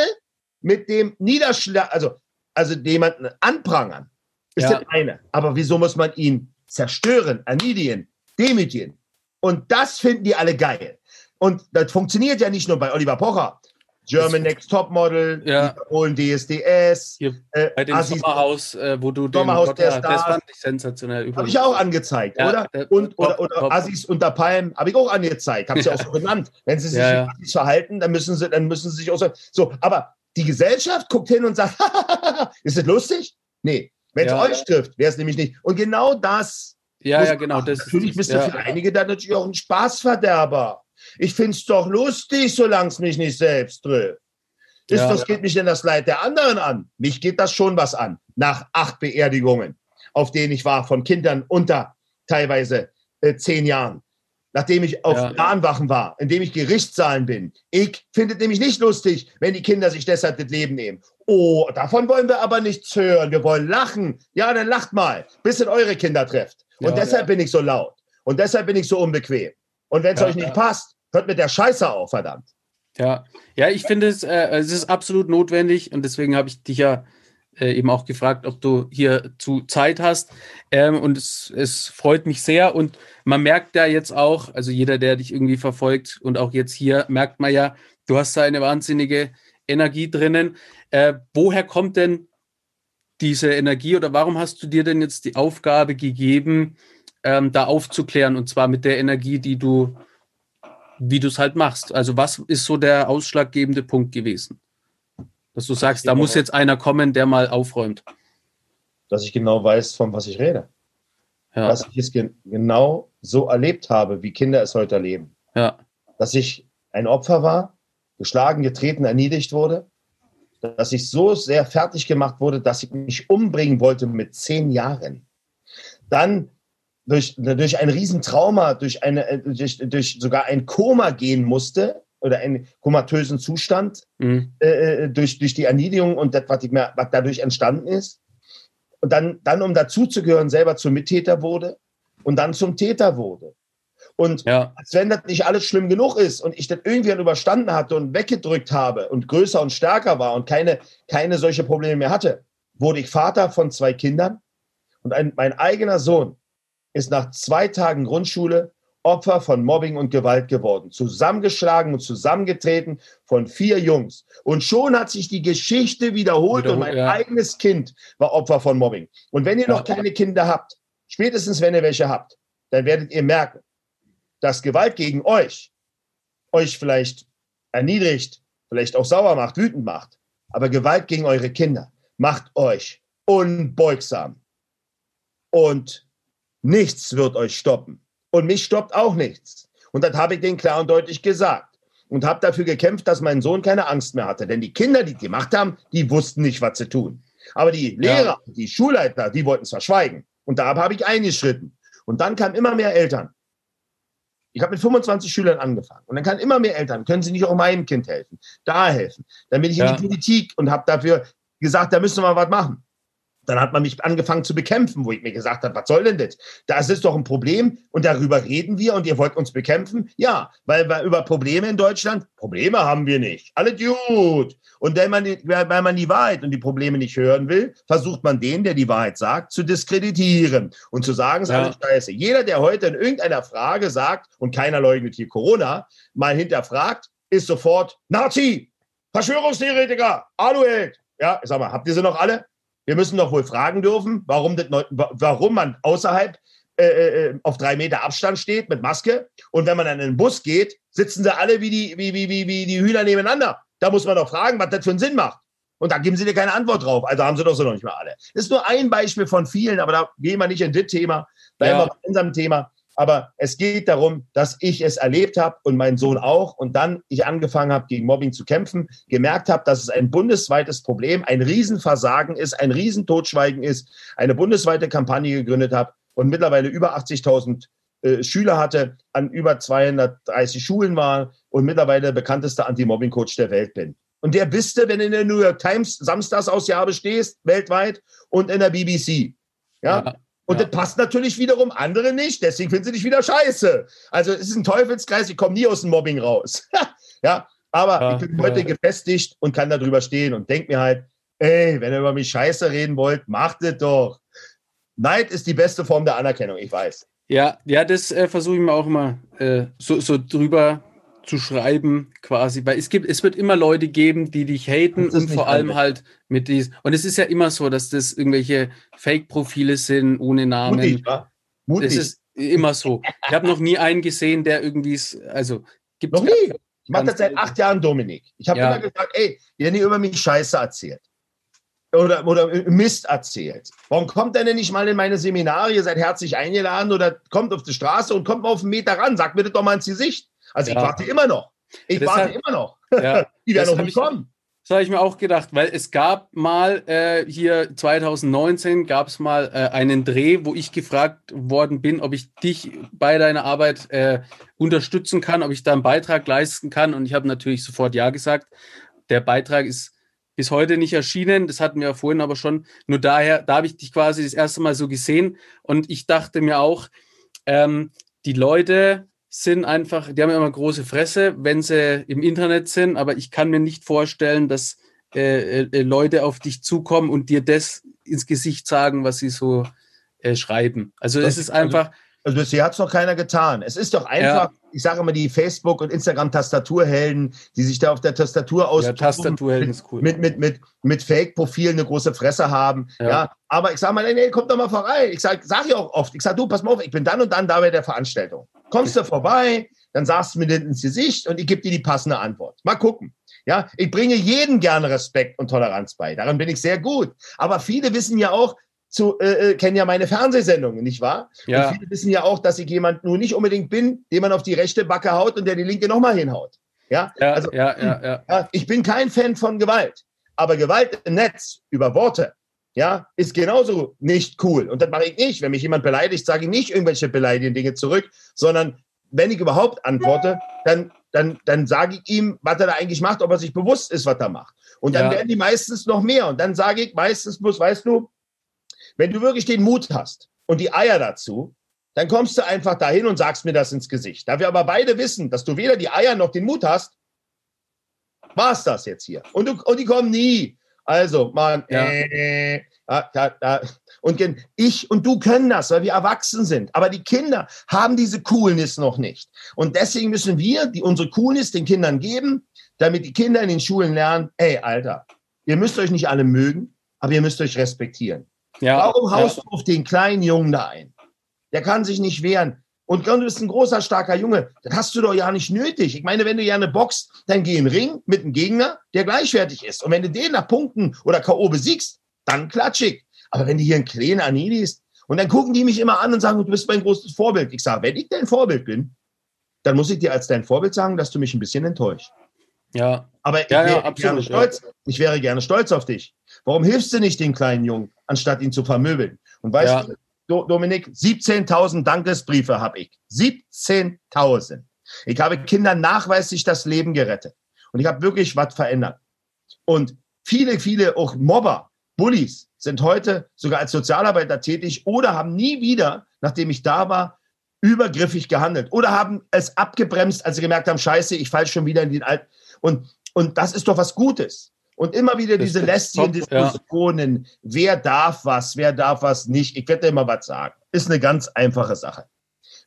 mit dem Niederschlag, also, also jemanden anprangern? Ist das eine. Aber wieso muss man ihn zerstören, erniedrigen, demütigen. Und das finden die alle geil. Und das funktioniert ja nicht nur bei Oliver Pocher. German Next Topmodel, ja. holen DSDS. Hier, äh, bei dem Assis, Sommerhaus, äh, wo du Sommerhaus den Sommerhaus, das fand ich sensationell. Habe ich auch angezeigt, ja, oder? Und, top, oder, oder top. Assis unter Palmen habe ich auch angezeigt. Habe ich ja. auch so genannt. Wenn sie sich ja, ja. verhalten, dann müssen sie, dann müssen sie sich auch so. So, aber die Gesellschaft guckt hin und sagt, ist das lustig? Nee, wenn es ja. euch trifft, wäre es nämlich nicht. Und genau das. Ja, ja, genau. Das natürlich bist du für einige dann natürlich auch ein Spaßverderber. Ich finde es doch lustig, solange es mich nicht selbst trifft. Ist, ja, was geht mich denn das Leid der anderen an? Mich geht das schon was an. Nach acht Beerdigungen, auf denen ich war, von Kindern unter teilweise äh, zehn Jahren nachdem ich auf ja. Bahnwachen war, indem ich Gerichtszahlen bin. Ich finde es nämlich nicht lustig, wenn die Kinder sich deshalb das Leben nehmen. Oh, davon wollen wir aber nichts hören. Wir wollen lachen. Ja, dann lacht mal, bis es eure Kinder trifft. Und ja, deshalb ja. bin ich so laut. Und deshalb bin ich so unbequem. Und wenn es euch nicht passt, Hört mit der Scheiße auf, verdammt. Ja, ja, ich finde es, äh, es ist absolut notwendig und deswegen habe ich dich ja äh, eben auch gefragt, ob du hier zu Zeit hast. Ähm, und es, es freut mich sehr. Und man merkt ja jetzt auch, also jeder, der dich irgendwie verfolgt und auch jetzt hier, merkt man ja, du hast da eine wahnsinnige Energie drinnen. Äh, woher kommt denn diese Energie oder warum hast du dir denn jetzt die Aufgabe gegeben, ähm, da aufzuklären und zwar mit der Energie, die du, wie du es halt machst? Also was ist so der ausschlaggebende Punkt gewesen? Dass du sagst, da muss jetzt einer kommen, der mal aufräumt. Dass ich genau weiß, von was ich rede. Ja. Dass ich es gen genau so erlebt habe, wie Kinder es heute erleben. Ja. Dass ich ein Opfer war, geschlagen, getreten, erniedrigt wurde. Dass ich so sehr fertig gemacht wurde, dass ich mich umbringen wollte mit zehn Jahren. Dann durch, durch ein Riesentrauma, durch, eine, durch, durch sogar ein Koma gehen musste, oder einen komatösen Zustand mhm. Äh, äh, durch, durch die Erniedrigung und das, was, ich mehr, was dadurch entstanden ist. Und dann, dann, um dazuzugehören, selber zum Mittäter wurde und dann zum Täter wurde. Und ja. als wenn das nicht alles schlimm genug ist und ich das irgendwie überstanden hatte und weggedrückt habe und größer und stärker war und keine, keine solche Probleme mehr hatte, wurde ich Vater von zwei Kindern und ein, mein eigener Sohn ist nach zwei Tagen Grundschule Opfer von Mobbing und Gewalt geworden, zusammengeschlagen und zusammengetreten von vier Jungs. Und schon hat sich die Geschichte wiederholt, wiederholt und mein ja. eigenes Kind war Opfer von Mobbing. Und wenn ihr noch keine Kinder habt, spätestens wenn ihr welche habt, dann werdet ihr merken, dass Gewalt gegen euch euch vielleicht erniedrigt, vielleicht auch sauer macht, wütend macht. Aber Gewalt gegen eure Kinder macht euch unbeugsam. Und nichts wird euch stoppen. Und mich stoppt auch nichts. Und das habe ich denen klar und deutlich gesagt. Und habe dafür gekämpft, dass mein Sohn keine Angst mehr hatte. Denn die Kinder, die gemacht haben, die wussten nicht, was sie tun. Aber die Lehrer, ja. die Schulleiter, die wollten es verschweigen. Und da habe ich eingeschritten. Und dann kamen immer mehr Eltern. Ich habe mit 25 Schülern angefangen. Und dann kamen immer mehr Eltern. Können Sie nicht auch meinem Kind helfen? Da helfen. Dann bin ich ja. in die Politik und habe dafür gesagt, da müssen wir mal was machen. Dann hat man mich angefangen zu bekämpfen, wo ich mir gesagt habe, was soll denn das? Das ist doch ein Problem und darüber reden wir und ihr wollt uns bekämpfen? Ja, weil wir über Probleme in Deutschland, Probleme haben wir nicht. Alle gut. Und wenn man, weil man die Wahrheit und die Probleme nicht hören will, versucht man den, der die Wahrheit sagt, zu diskreditieren und zu sagen, es ist ja. alles scheiße. Jeder, der heute in irgendeiner Frage sagt, und keiner leugnet hier Corona, mal hinterfragt, ist sofort Nazi, Verschwörungstheoretiker, Aluheld. Ja, sag mal, habt ihr sie noch alle? Wir müssen doch wohl fragen dürfen, warum, das, warum man außerhalb äh, äh, auf drei Meter Abstand steht mit Maske und wenn man dann in den Bus geht, sitzen sie alle wie die, wie, wie, wie, wie die Hühner nebeneinander. Da muss man doch fragen, was das für einen Sinn macht. Und da geben sie dir keine Antwort drauf. Also haben sie doch so noch nicht mal alle. Das ist nur ein Beispiel von vielen, aber da gehen wir nicht in das Thema. Bleiben ja. wir bei unserem Thema. Aber es geht darum, dass ich es erlebt habe und mein Sohn auch und dann ich angefangen habe, gegen Mobbing zu kämpfen, gemerkt habe, dass es ein bundesweites Problem, ein Riesenversagen ist, ein Riesentotschweigen ist, eine bundesweite Kampagne gegründet habe und mittlerweile über 80.000 äh, Schüler hatte, an über 230 Schulen war und mittlerweile der bekannteste Anti-Mobbing-Coach der Welt bin. Und der bist du, wenn du in der New York Times Samstagsausgabe stehst, weltweit und in der BBC. Ja. ja. Und ja. das passt natürlich wiederum andere nicht, deswegen finden sie dich wieder scheiße. Also es ist ein Teufelskreis, ich komme nie aus dem Mobbing raus. ja, aber ja, ich bin heute ja. gefestigt und kann darüber stehen und denke mir halt, ey, wenn ihr über mich scheiße reden wollt, macht es doch. Neid ist die beste Form der Anerkennung, ich weiß. Ja, ja, das äh, versuche ich mir auch immer äh, so, so drüber zu schreiben, quasi, weil es gibt, es wird immer Leute geben, die dich haten und vor allem halt mit dies. Und es ist ja immer so, dass das irgendwelche Fake-Profile sind ohne Namen. Mutig, wa? Mutig. Das ist immer so. Ich habe noch nie einen gesehen, der irgendwie, also gibt Noch nie. Ich mache das seit acht Jahren, Dominik. Ich habe ja. immer gesagt, ey, wenn ihr über mich Scheiße erzählt oder, oder Mist erzählt, warum kommt denn nicht mal in meine Seminare? Ihr seid herzlich eingeladen oder kommt auf die Straße und kommt mal auf einen Meter ran. Sagt mir das doch mal ins Gesicht. Also ja. ich warte immer noch. Ich Deshalb, warte immer noch. Ja, die werden noch nicht kommen. Das habe ich mir auch gedacht, weil es gab mal äh, hier 2019 gab es mal äh, einen Dreh, wo ich gefragt worden bin, ob ich dich bei deiner Arbeit äh, unterstützen kann, ob ich da einen Beitrag leisten kann. Und ich habe natürlich sofort ja gesagt. Der Beitrag ist bis heute nicht erschienen. Das hatten wir ja vorhin aber schon. Nur daher, da habe ich dich quasi das erste Mal so gesehen. Und ich dachte mir auch, ähm, die Leute sind einfach, die haben immer große Fresse, wenn sie im Internet sind, aber ich kann mir nicht vorstellen, dass äh, äh, Leute auf dich zukommen und dir das ins Gesicht sagen, was sie so äh, schreiben. Also das, es ist einfach. Also, also hat es noch keiner getan. Es ist doch einfach, ja. ich sage immer, die Facebook- und Instagram-Tastaturhelden, die sich da auf der Tastatur aus. Ja, Tastaturhelden ist cool. Mit, mit, mit, mit Fake-Profilen eine große Fresse haben. Ja. ja. Aber ich sage mal, nee, komm doch mal vorbei. Ich sage sag ja auch oft, ich sage, du, pass mal auf, ich bin dann und dann da bei der Veranstaltung. Kommst du vorbei, dann sagst du mir das ins Gesicht und ich gebe dir die passende Antwort. Mal gucken. Ja, ich bringe jedem gerne Respekt und Toleranz bei. Daran bin ich sehr gut. Aber viele wissen ja auch, zu, äh, äh, kennen ja meine Fernsehsendungen, nicht wahr? Ja. Und viele wissen ja auch, dass ich jemand nur nicht unbedingt bin, dem man auf die rechte Backe haut und der die linke nochmal hinhaut. Ja, ja, also, ja, ja. ja, Ich bin kein Fan von Gewalt. Aber Gewalt im Netz über Worte, ja, ist genauso nicht cool. Und das mache ich nicht. Wenn mich jemand beleidigt, sage ich nicht irgendwelche beleidigenden Dinge zurück, sondern wenn ich überhaupt antworte, dann, dann, dann sage ich ihm, was er da eigentlich macht, ob er sich bewusst ist, was er macht. Und dann ja. werden die meistens noch mehr. Und dann sage ich meistens bloß, weißt du, wenn du wirklich den Mut hast und die Eier dazu, dann kommst du einfach dahin und sagst mir das ins Gesicht. Da wir aber beide wissen, dass du weder die Eier noch den Mut hast, war es das jetzt hier. Und, du, und die kommen nie. Also, man, ja. äh, da, da. und ich und du können das, weil wir erwachsen sind. Aber die Kinder haben diese Coolness noch nicht. Und deswegen müssen wir die, unsere Coolness den Kindern geben, damit die Kinder in den Schulen lernen, ey, Alter, ihr müsst euch nicht alle mögen, aber ihr müsst euch respektieren. Ja, Warum haust ja. du auf den kleinen Jungen da ein? Der kann sich nicht wehren. Und du bist ein großer, starker Junge. Das hast du doch ja nicht nötig. Ich meine, wenn du gerne boxt, dann geh in den Ring mit einem Gegner, der gleichwertig ist. Und wenn du den nach Punkten oder K.O. besiegst, dann klatschig. Aber wenn du hier ein kleiner Anili ist, und dann gucken die mich immer an und sagen, du bist mein großes Vorbild. Ich sage, wenn ich dein Vorbild bin, dann muss ich dir als dein Vorbild sagen, dass du mich ein bisschen enttäuscht. Ja. Aber ich, ja, wäre ja, gerne stolz, ja. ich wäre gerne stolz auf dich. Warum hilfst du nicht den kleinen Jungen, anstatt ihn zu vermöbeln? Und weißt ja. du, Dominik, 17.000 Dankesbriefe habe ich. 17.000. Ich habe Kindern nachweislich das Leben gerettet. Und ich habe wirklich was verändert. Und viele, viele auch Mobber, Bullies sind heute sogar als Sozialarbeiter tätig oder haben nie wieder, nachdem ich da war, übergriffig gehandelt oder haben es abgebremst, als sie gemerkt haben, scheiße, ich falle schon wieder in den alten. Und, und das ist doch was Gutes. Und immer wieder diese lästigen Diskussionen, ja. wer darf was, wer darf was nicht. Ich werde immer was sagen. Ist eine ganz einfache Sache.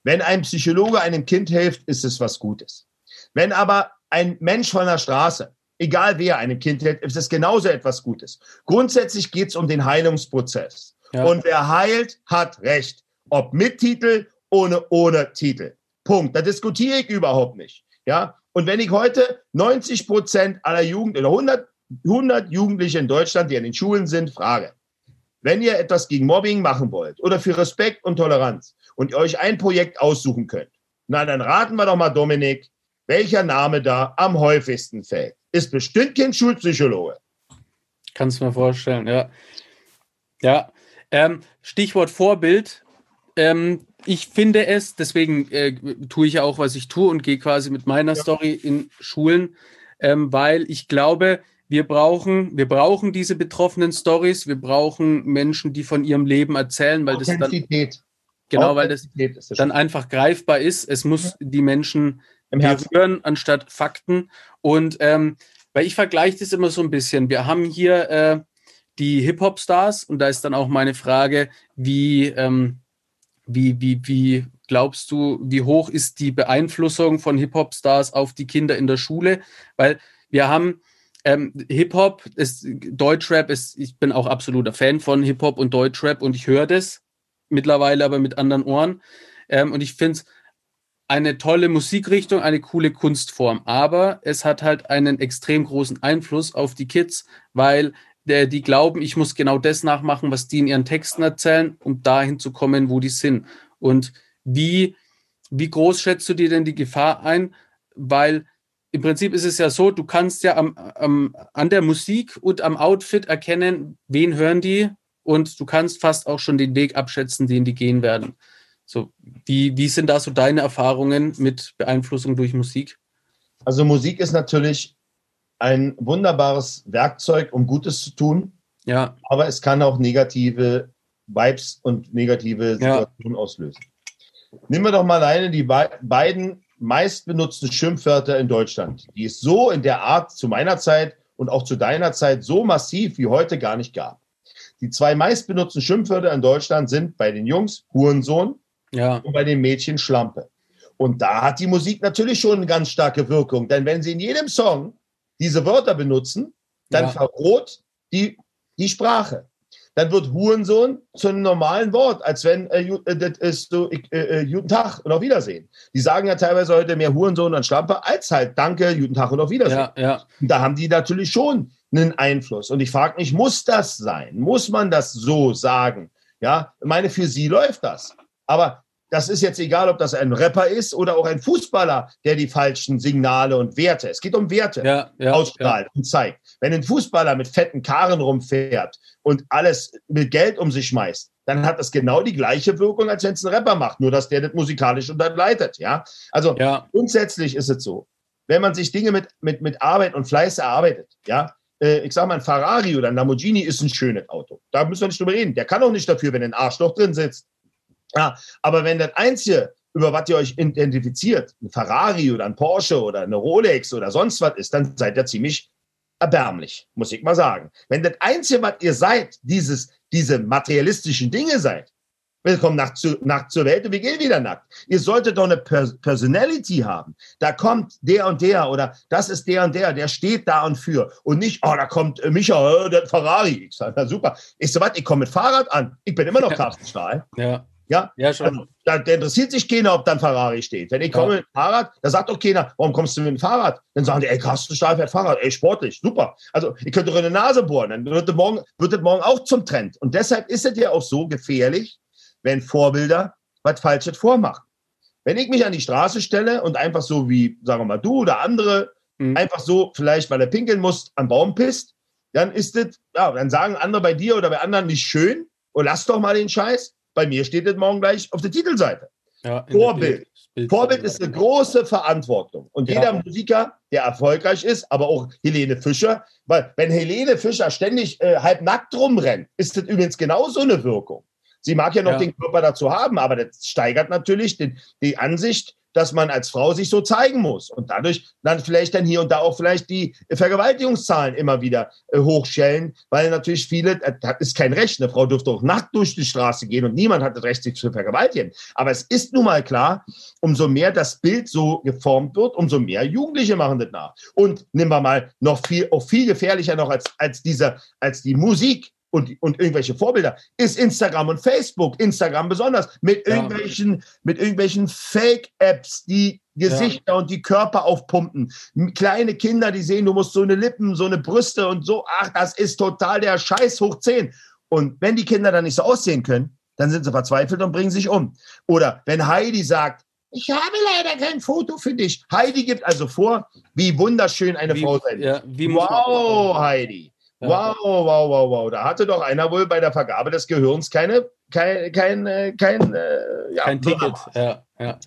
Wenn ein Psychologe einem Kind hilft, ist es was Gutes. Wenn aber ein Mensch von der Straße, egal wer einem Kind hilft, ist es genauso etwas Gutes. Grundsätzlich geht es um den Heilungsprozess. Ja. Und wer heilt, hat Recht. Ob mit Titel, ohne, ohne Titel. Punkt. Da diskutiere ich überhaupt nicht. Ja. Und wenn ich heute 90 Prozent aller Jugend oder 100 100 Jugendliche in Deutschland, die an den Schulen sind, frage. Wenn ihr etwas gegen Mobbing machen wollt oder für Respekt und Toleranz und ihr euch ein Projekt aussuchen könnt, na dann raten wir doch mal, Dominik, welcher Name da am häufigsten fällt. Ist bestimmt kein Schulpsychologe. Kannst du mir vorstellen, ja. Ja, ähm, Stichwort Vorbild. Ähm, ich finde es, deswegen äh, tue ich ja auch, was ich tue und gehe quasi mit meiner ja. Story in Schulen, ähm, weil ich glaube, wir brauchen, wir brauchen diese betroffenen Stories, wir brauchen Menschen, die von ihrem Leben erzählen, weil das dann genau, weil das, das dann einfach greifbar ist. Es muss die Menschen berühren anstatt Fakten. Und ähm, weil ich vergleiche das immer so ein bisschen. Wir haben hier äh, die Hip-Hop-Stars und da ist dann auch meine Frage, wie, ähm, wie, wie, wie glaubst du, wie hoch ist die Beeinflussung von Hip-Hop-Stars auf die Kinder in der Schule? Weil wir haben ähm, Hip-Hop, ist, Deutschrap ist, ich bin auch absoluter Fan von Hip-Hop und Deutschrap und ich höre das mittlerweile aber mit anderen Ohren. Ähm, und ich finde es eine tolle Musikrichtung, eine coole Kunstform. Aber es hat halt einen extrem großen Einfluss auf die Kids, weil der, die glauben, ich muss genau das nachmachen, was die in ihren Texten erzählen, um dahin zu kommen, wo die sind. Und wie, wie groß schätzt du dir denn die Gefahr ein? Weil im Prinzip ist es ja so, du kannst ja am, am, an der Musik und am Outfit erkennen, wen hören die und du kannst fast auch schon den Weg abschätzen, den die gehen werden. So, wie, wie sind da so deine Erfahrungen mit Beeinflussung durch Musik? Also Musik ist natürlich ein wunderbares Werkzeug, um Gutes zu tun. Ja. Aber es kann auch negative Vibes und negative Situationen ja. auslösen. Nehmen wir doch mal alleine die be beiden meistbenutzten Schimpfwörter in Deutschland, die es so in der Art zu meiner Zeit und auch zu deiner Zeit so massiv wie heute gar nicht gab. Die zwei meistbenutzten Schimpfwörter in Deutschland sind bei den Jungs Hurensohn ja. und bei den Mädchen Schlampe. Und da hat die Musik natürlich schon eine ganz starke Wirkung, denn wenn sie in jedem Song diese Wörter benutzen, dann ja. verroht die, die Sprache dann wird Hurensohn zu einem normalen Wort, als wenn äh, äh das ist so, äh, äh, guten Tag und auf Wiedersehen. Die sagen ja teilweise heute mehr Hurensohn und Schlampe als halt Danke, guten Tag und auf Wiedersehen. Ja, ja. Und da haben die natürlich schon einen Einfluss. Und ich frage mich, muss das sein? Muss man das so sagen? Ja, ich meine, für sie läuft das. Aber das ist jetzt egal, ob das ein Rapper ist oder auch ein Fußballer, der die falschen Signale und Werte, es geht um Werte, ja, ja, ausstrahlt ja. und zeigt. Wenn ein Fußballer mit fetten Karren rumfährt und alles mit Geld um sich schmeißt, dann hat das genau die gleiche Wirkung, als wenn es ein Rapper macht, nur dass der das musikalisch unterleitet. Ja? Also grundsätzlich ist es so, wenn man sich Dinge mit, mit, mit Arbeit und Fleiß erarbeitet, ja, äh, ich sage mal, ein Ferrari oder ein Lamborghini ist ein schönes Auto. Da müssen wir nicht drüber reden. Der kann auch nicht dafür, wenn ein Arschloch drin sitzt. Ja, aber wenn das Einzige, über was ihr euch identifiziert, ein Ferrari oder ein Porsche oder eine Rolex oder sonst was ist, dann seid ihr ziemlich erbärmlich, muss ich mal sagen. Wenn das Einzige, was ihr seid, dieses, diese materialistischen Dinge seid, willkommen nackt, zu, nackt zur Welt und wir gehen wieder nackt. Ihr solltet doch eine Personality haben. Da kommt der und der oder das ist der und der, der steht da und für. Und nicht, oh, da kommt äh, Micha, äh, der Ferrari. Ich sage, na super. Ich so was, ich komme mit Fahrrad an. Ich bin immer noch Carsten Stahl. Ja. Ja, ja schon. Also, da, interessiert sich keiner, ob dann Ferrari steht. Wenn ich komme mit dem Fahrrad, da sagt doch keiner, warum kommst du mit dem Fahrrad? Dann sagen die, ey, Carsten Stahl fährt Fahrrad, ey, sportlich, super. Also, ich könnte doch in die Nase bohren, dann wird das morgen, wird das morgen auch zum Trend. Und deshalb ist es ja auch so gefährlich, wenn Vorbilder was Falsches vormachen. Wenn ich mich an die Straße stelle und einfach so wie, sagen wir mal, du oder andere, mhm. einfach so, vielleicht weil er pinkeln muss, am Baum pisst, dann ist es, ja, dann sagen andere bei dir oder bei anderen nicht schön, und lass doch mal den Scheiß. Bei mir steht das morgen gleich auf der Titelseite. Ja, Vorbild. Bild, Vorbild ist eine große Verantwortung. Und jeder ja. Musiker, der erfolgreich ist, aber auch Helene Fischer, weil wenn Helene Fischer ständig äh, halb nackt rumrennt, ist das übrigens genauso eine Wirkung. Sie mag ja noch ja. den Körper dazu haben, aber das steigert natürlich den, die Ansicht dass man als Frau sich so zeigen muss und dadurch dann vielleicht dann hier und da auch vielleicht die Vergewaltigungszahlen immer wieder äh, hochschellen, weil natürlich viele, äh, das ist kein Recht, eine Frau dürfte auch nackt durch die Straße gehen und niemand hat das Recht, sich zu vergewaltigen. Aber es ist nun mal klar, umso mehr das Bild so geformt wird, umso mehr Jugendliche machen das nach. Und nehmen wir mal noch viel, auch viel gefährlicher noch als, als dieser, als die Musik und, und irgendwelche Vorbilder, ist Instagram und Facebook. Instagram besonders mit ja. irgendwelchen, mit irgendwelchen Fake-Apps, die Gesichter ja. und die Körper aufpumpen. Kleine Kinder, die sehen, du musst so eine Lippen, so eine Brüste und so. Ach, das ist total der Scheiß hoch 10. Und wenn die Kinder dann nicht so aussehen können, dann sind sie verzweifelt und bringen sich um. Oder wenn Heidi sagt, ich habe leider kein Foto für dich. Heidi gibt also vor, wie wunderschön eine wie, Frau sein. Ja, wow, Heidi. Wow, wow, wow, wow. Da hatte doch einer wohl bei der Vergabe des Gehirns keine, kein, kein, äh, kein, äh, ja, kein Ticket. Ja, ja.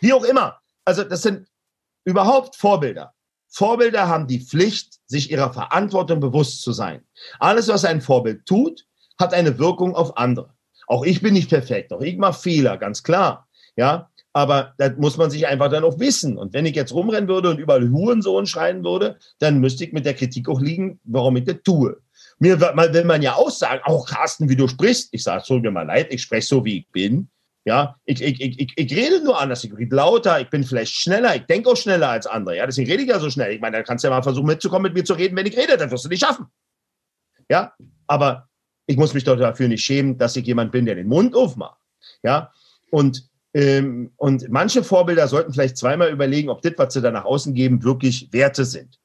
Wie auch immer. Also, das sind überhaupt Vorbilder. Vorbilder haben die Pflicht, sich ihrer Verantwortung bewusst zu sein. Alles, was ein Vorbild tut, hat eine Wirkung auf andere. Auch ich bin nicht perfekt, auch ich mache Fehler, ganz klar. Ja, aber das muss man sich einfach dann auch wissen. Und wenn ich jetzt rumrennen würde und überall Hurensohn schreien würde, dann müsste ich mit der Kritik auch liegen, warum ich das tue. Mir will man ja auch sagen, auch Carsten, wie du sprichst. Ich sage, es mir mal leid, ich spreche so, wie ich bin. Ja, ich, ich, ich, ich, ich rede nur anders, ich rede lauter, ich bin vielleicht schneller, ich denke auch schneller als andere. Ja, deswegen rede ich ja so schnell. Ich meine, da kannst du ja mal versuchen, mitzukommen, mit mir zu reden, wenn ich rede, dann wirst du nicht schaffen. Ja, aber ich muss mich doch dafür nicht schämen, dass ich jemand bin, der den Mund aufmacht. Ja, und ähm, und manche Vorbilder sollten vielleicht zweimal überlegen, ob das, was sie da nach außen geben, wirklich Werte sind.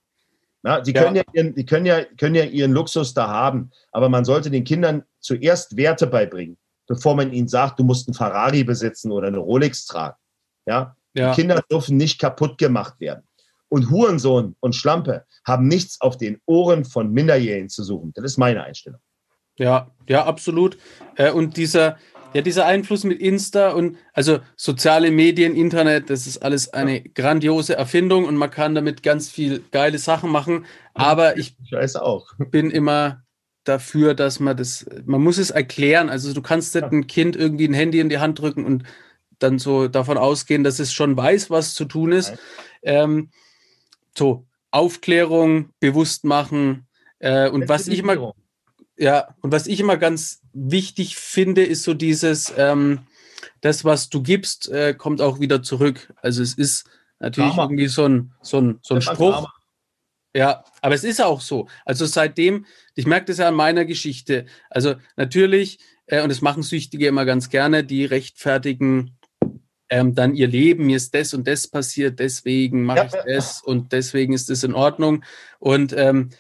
Ja, sie können ja, ja ihren, die können ja, können ja ihren Luxus da haben, aber man sollte den Kindern zuerst Werte beibringen, bevor man ihnen sagt, du musst einen Ferrari besitzen oder eine Rolex tragen. Ja? ja. Die Kinder dürfen nicht kaputt gemacht werden. Und Hurensohn und Schlampe haben nichts auf den Ohren von Minderjährigen zu suchen. Das ist meine Einstellung. Ja, ja, absolut. Äh, und dieser, ja, dieser Einfluss mit Insta und also soziale Medien, Internet, das ist alles eine grandiose Erfindung und man kann damit ganz viel geile Sachen machen. Aber ich, ich auch. bin immer dafür, dass man das, man muss es erklären. Also du kannst nicht ja. ein Kind irgendwie ein Handy in die Hand drücken und dann so davon ausgehen, dass es schon weiß, was zu tun ist. Ähm, so, Aufklärung, bewusst machen. Äh, und was ich immer, ja, und was ich immer ganz wichtig finde, ist so dieses, ähm, das, was du gibst, äh, kommt auch wieder zurück. Also es ist natürlich Karma. irgendwie so ein, so ein, so ein Spruch. Ja, aber es ist auch so. Also seitdem, ich merke das ja an meiner Geschichte. Also natürlich, äh, und das machen Süchtige immer ganz gerne, die rechtfertigen ähm, dann ihr Leben, mir ist das und das passiert, deswegen mache ja, ich das und deswegen ist das in Ordnung. Und ähm,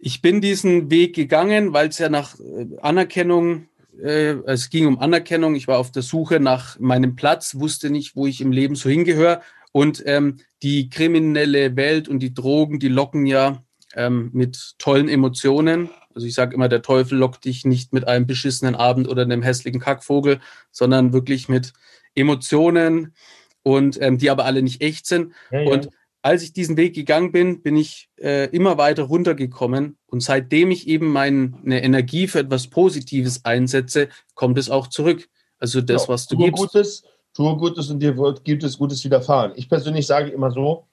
ich bin diesen Weg gegangen, weil es ja nach äh, Anerkennung, äh, es ging um Anerkennung, ich war auf der Suche nach meinem Platz, wusste nicht, wo ich im Leben so hingehöre und ähm, die kriminelle Welt und die Drogen, die locken ja ähm, mit tollen Emotionen. Also ich sage immer, der Teufel lockt dich nicht mit einem beschissenen Abend oder einem hässlichen Kackvogel, sondern wirklich mit Emotionen und ähm, die aber alle nicht echt sind. Ja, ja. Und als ich diesen Weg gegangen bin, bin ich äh, immer weiter runtergekommen. Und seitdem ich eben meine Energie für etwas Positives einsetze, kommt es auch zurück. Also das, ja, was du gibst. Gutes, tue Gutes und dir gibt es Gutes widerfahren. Ich persönlich sage immer so,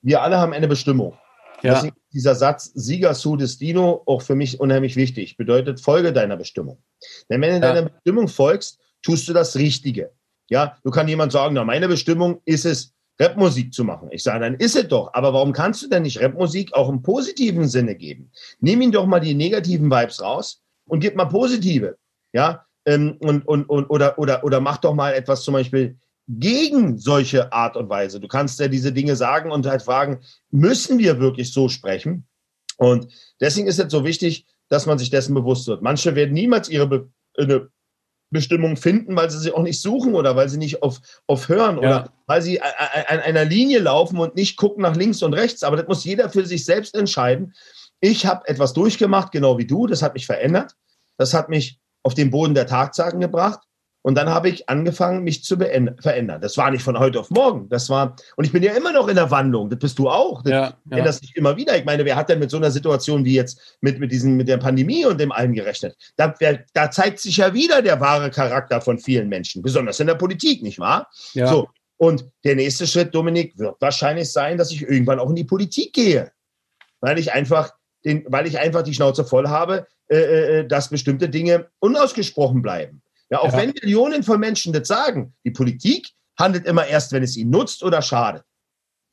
wir alle haben eine Bestimmung. Ja. Deswegen dieser Satz Sieger su destino auch für mich unheimlich wichtig. Bedeutet, folge deiner Bestimmung. Denn wenn du ja. deiner Bestimmung folgst, tust du das Richtige. Ja, du kann jemand sagen, na, meine Bestimmung ist es, Rapmusik zu machen. Ich sage, dann ist es doch. Aber warum kannst du denn nicht Rapmusik auch im positiven Sinne geben? Nimm ihn doch mal die negativen Vibes raus und gib mal positive. Ja, ähm, und, und, und, oder, oder, oder mach doch mal etwas zum Beispiel gegen solche Art und Weise. Du kannst ja diese Dinge sagen und halt fragen, müssen wir wirklich so sprechen? Und deswegen ist es so wichtig, dass man sich dessen bewusst wird. Manche werden niemals ihre Be eine Bestimmung finden, weil sie sie auch nicht suchen oder weil sie nicht auf, auf hören ja. oder weil sie an einer Linie laufen und nicht gucken nach links und rechts. Aber das muss jeder für sich selbst entscheiden. Ich habe etwas durchgemacht, genau wie du. Das hat mich verändert. Das hat mich auf den Boden der Tatsachen gebracht. Und dann habe ich angefangen, mich zu verändern. Das war nicht von heute auf morgen. Das war, und ich bin ja immer noch in der Wandlung. Das bist du auch. Das ja, ja. nicht immer wieder. Ich meine, wer hat denn mit so einer Situation wie jetzt mit, mit diesen, mit der Pandemie und dem allen gerechnet? Da, wer, da zeigt sich ja wieder der wahre Charakter von vielen Menschen, besonders in der Politik, nicht wahr? Ja. So. Und der nächste Schritt, Dominik, wird wahrscheinlich sein, dass ich irgendwann auch in die Politik gehe. Weil ich einfach den, weil ich einfach die Schnauze voll habe, äh, äh, äh, dass bestimmte Dinge unausgesprochen bleiben. Ja, auch ja. wenn Millionen von Menschen das sagen, die Politik handelt immer erst, wenn es ihnen nutzt oder schadet.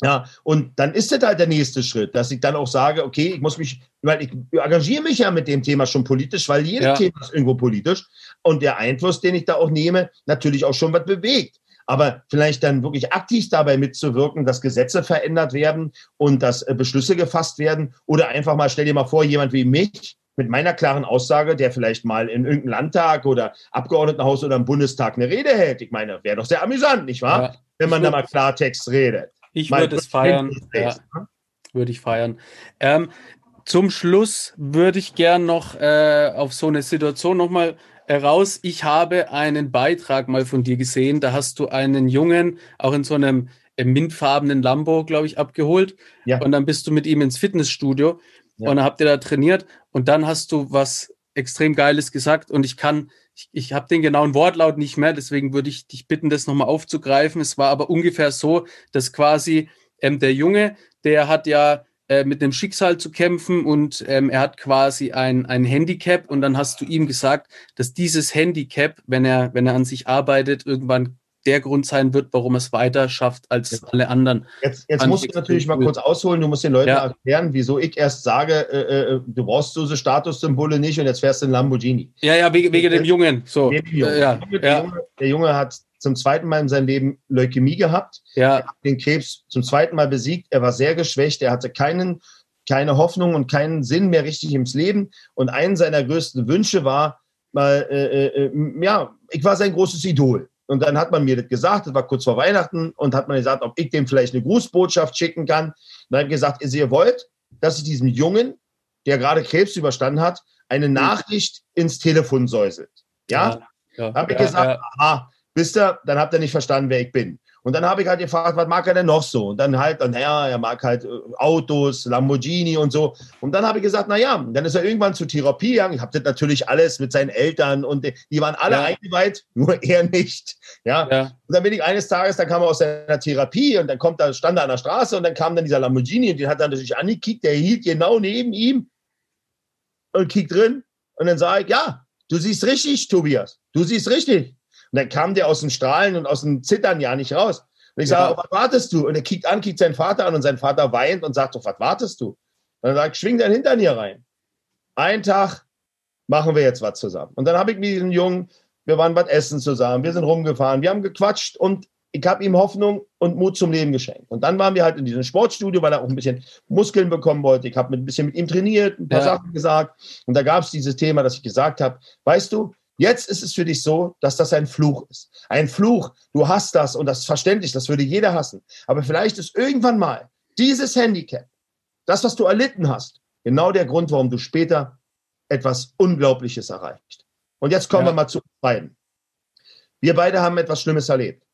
Ja, und dann ist das halt der nächste Schritt, dass ich dann auch sage, okay, ich muss mich, weil ich engagiere mich ja mit dem Thema schon politisch, weil jedes ja. Thema ist irgendwo politisch und der Einfluss, den ich da auch nehme, natürlich auch schon was bewegt aber vielleicht dann wirklich aktiv dabei mitzuwirken, dass Gesetze verändert werden und dass äh, Beschlüsse gefasst werden oder einfach mal, stell dir mal vor, jemand wie mich mit meiner klaren Aussage, der vielleicht mal in irgendeinem Landtag oder Abgeordnetenhaus oder im Bundestag eine Rede hält. Ich meine, wäre doch sehr amüsant, nicht wahr? Ja, Wenn man da mal Klartext redet. Ich würde es feiern. Ja, ne? würde ich feiern. Ähm, zum Schluss würde ich gern noch äh, auf so eine Situation nochmal heraus, ich habe einen Beitrag mal von dir gesehen, da hast du einen Jungen auch in so einem äh, mintfarbenen Lambo, glaube ich, abgeholt. Ja. Und dann bist du mit ihm ins Fitnessstudio ja. und dann habt ihr da trainiert und dann hast du was extrem Geiles gesagt und ich kann, ich, ich habe den genauen Wortlaut nicht mehr, deswegen würde ich dich bitten, das nochmal aufzugreifen. Es war aber ungefähr so, dass quasi ähm, der Junge, der hat ja äh, mit dem Schicksal zu kämpfen und ähm, er hat quasi ein, ein Handicap und dann hast du ihm gesagt, dass dieses Handicap, wenn er, wenn er an sich arbeitet, irgendwann der Grund sein wird, warum es weiter schafft als jetzt, alle anderen. Jetzt, jetzt musst du natürlich mal kurz ausholen, du musst den Leuten ja. erklären, wieso ich erst sage, äh, äh, du brauchst so Statussymbole nicht und jetzt fährst du in Lamborghini. Ja, ja, wegen, wegen dem Jungen. So. Dem Jungen. Äh, ja. Der, Junge, der, Junge, der Junge hat zum zweiten Mal in seinem Leben Leukämie gehabt. Ja. Er hat den Krebs zum zweiten Mal besiegt. Er war sehr geschwächt. Er hatte keinen, keine Hoffnung und keinen Sinn mehr richtig ins Leben. Und einen seiner größten Wünsche war, mal, äh, äh, äh, ja, ich war sein großes Idol. Und dann hat man mir das gesagt, das war kurz vor Weihnachten, und hat man gesagt, ob ich dem vielleicht eine Grußbotschaft schicken kann. Und dann habe ich gesagt, ihr wollt, dass ich diesem Jungen, der gerade Krebs überstanden hat, eine Nachricht ins Telefon säuselt. Ja? ja, ja habe ich ja, gesagt, aha, Wisst ihr, dann habt ihr nicht verstanden, wer ich bin. Und dann habe ich halt gefragt, was mag er denn noch so? Und dann halt, naja, er mag halt äh, Autos, Lamborghini und so. Und dann habe ich gesagt, naja, dann ist er irgendwann zur Therapie gegangen. Ich habe das natürlich alles mit seinen Eltern und die waren alle ja. eingeweiht, nur er nicht. Ja? ja. Und dann bin ich eines Tages, dann kam er aus seiner Therapie und dann kommt er, stand er an der Straße und dann kam dann dieser Lamborghini und den hat er natürlich angekickt, der hielt genau neben ihm und kickt drin. Und dann sage ich, ja, du siehst richtig, Tobias. Du siehst richtig. Und dann kam der aus dem Strahlen und aus dem Zittern ja nicht raus. Und ich sage, ja. was wartest du? Und er kickt an, kickt seinen Vater an und sein Vater weint und sagt, doch, was wartest du? Und dann sagt, schwing dein Hintern hier rein. Einen Tag machen wir jetzt was zusammen. Und dann habe ich mit diesem Jungen, wir waren was essen zusammen, wir sind rumgefahren, wir haben gequatscht und ich habe ihm Hoffnung und Mut zum Leben geschenkt. Und dann waren wir halt in diesem Sportstudio, weil er auch ein bisschen Muskeln bekommen wollte. Ich habe ein bisschen mit ihm trainiert, ein paar ja. Sachen gesagt. Und da gab es dieses Thema, dass ich gesagt habe, weißt du, Jetzt ist es für dich so, dass das ein Fluch ist. Ein Fluch, du hast das und das ist verständlich, das würde jeder hassen. Aber vielleicht ist irgendwann mal dieses Handicap, das, was du erlitten hast, genau der Grund, warum du später etwas Unglaubliches erreicht. Und jetzt kommen ja. wir mal zu beiden. Wir beide haben etwas Schlimmes erlebt.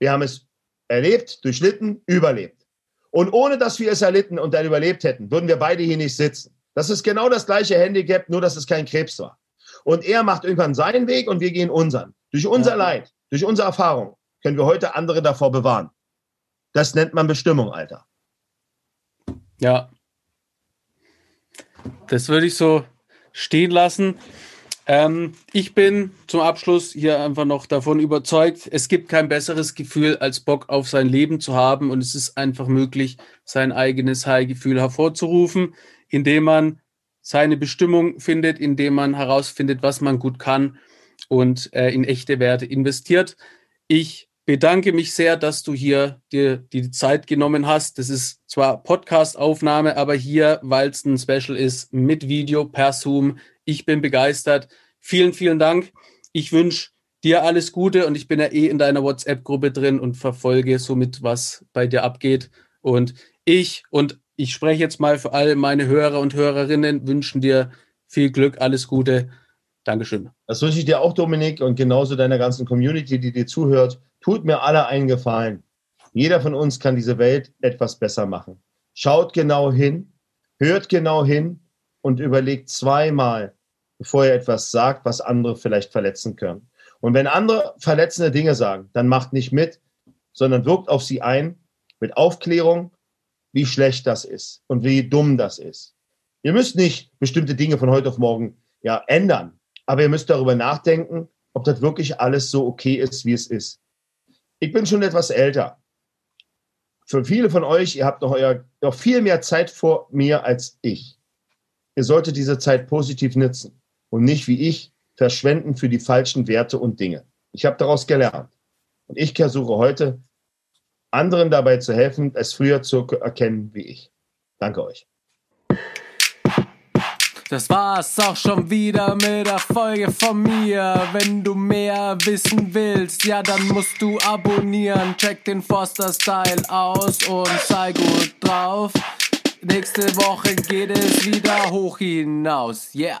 Wir haben es erlebt, durchlitten, überlebt. Und ohne dass wir es erlitten und dann überlebt hätten, würden wir beide hier nicht sitzen. Das ist genau das gleiche Handicap, nur dass es kein Krebs war. Und er macht irgendwann seinen Weg und wir gehen unseren. Durch unser ja. Leid, durch unsere Erfahrung können wir heute andere davor bewahren. Das nennt man Bestimmung, Alter. Ja. Das würde ich so stehen lassen. Ähm, ich bin zum Abschluss hier einfach noch davon überzeugt, es gibt kein besseres Gefühl, als Bock auf sein Leben zu haben. Und es ist einfach möglich, sein eigenes High-Gefühl hervorzurufen, indem man seine Bestimmung findet, indem man herausfindet, was man gut kann und äh, in echte Werte investiert. Ich bedanke mich sehr, dass du hier dir die Zeit genommen hast. Das ist zwar Podcast-Aufnahme, aber hier, weil es ein Special ist, mit Video per Zoom. Ich bin begeistert. Vielen, vielen Dank. Ich wünsche dir alles Gute und ich bin ja eh in deiner WhatsApp-Gruppe drin und verfolge somit, was bei dir abgeht. Und ich und ich spreche jetzt mal für alle meine Hörer und Hörerinnen, wünschen dir viel Glück, alles Gute. Dankeschön. Das wünsche ich dir auch, Dominik, und genauso deiner ganzen Community, die dir zuhört. Tut mir alle einen Gefallen. Jeder von uns kann diese Welt etwas besser machen. Schaut genau hin, hört genau hin und überlegt zweimal, bevor ihr etwas sagt, was andere vielleicht verletzen können. Und wenn andere verletzende Dinge sagen, dann macht nicht mit, sondern wirkt auf sie ein mit Aufklärung wie schlecht das ist und wie dumm das ist. Ihr müsst nicht bestimmte Dinge von heute auf morgen ja, ändern, aber ihr müsst darüber nachdenken, ob das wirklich alles so okay ist, wie es ist. Ich bin schon etwas älter. Für viele von euch, ihr habt noch, euer, noch viel mehr Zeit vor mir als ich. Ihr solltet diese Zeit positiv nutzen und nicht wie ich verschwenden für die falschen Werte und Dinge. Ich habe daraus gelernt. Und ich versuche heute, anderen dabei zu helfen, es früher zu erkennen wie ich. Danke euch. Das war's auch schon wieder mit der Folge von mir. Wenn du mehr wissen willst, ja, dann musst du abonnieren. Check den Forster Style aus und sei gut drauf. Nächste Woche geht es wieder hoch hinaus. Yeah.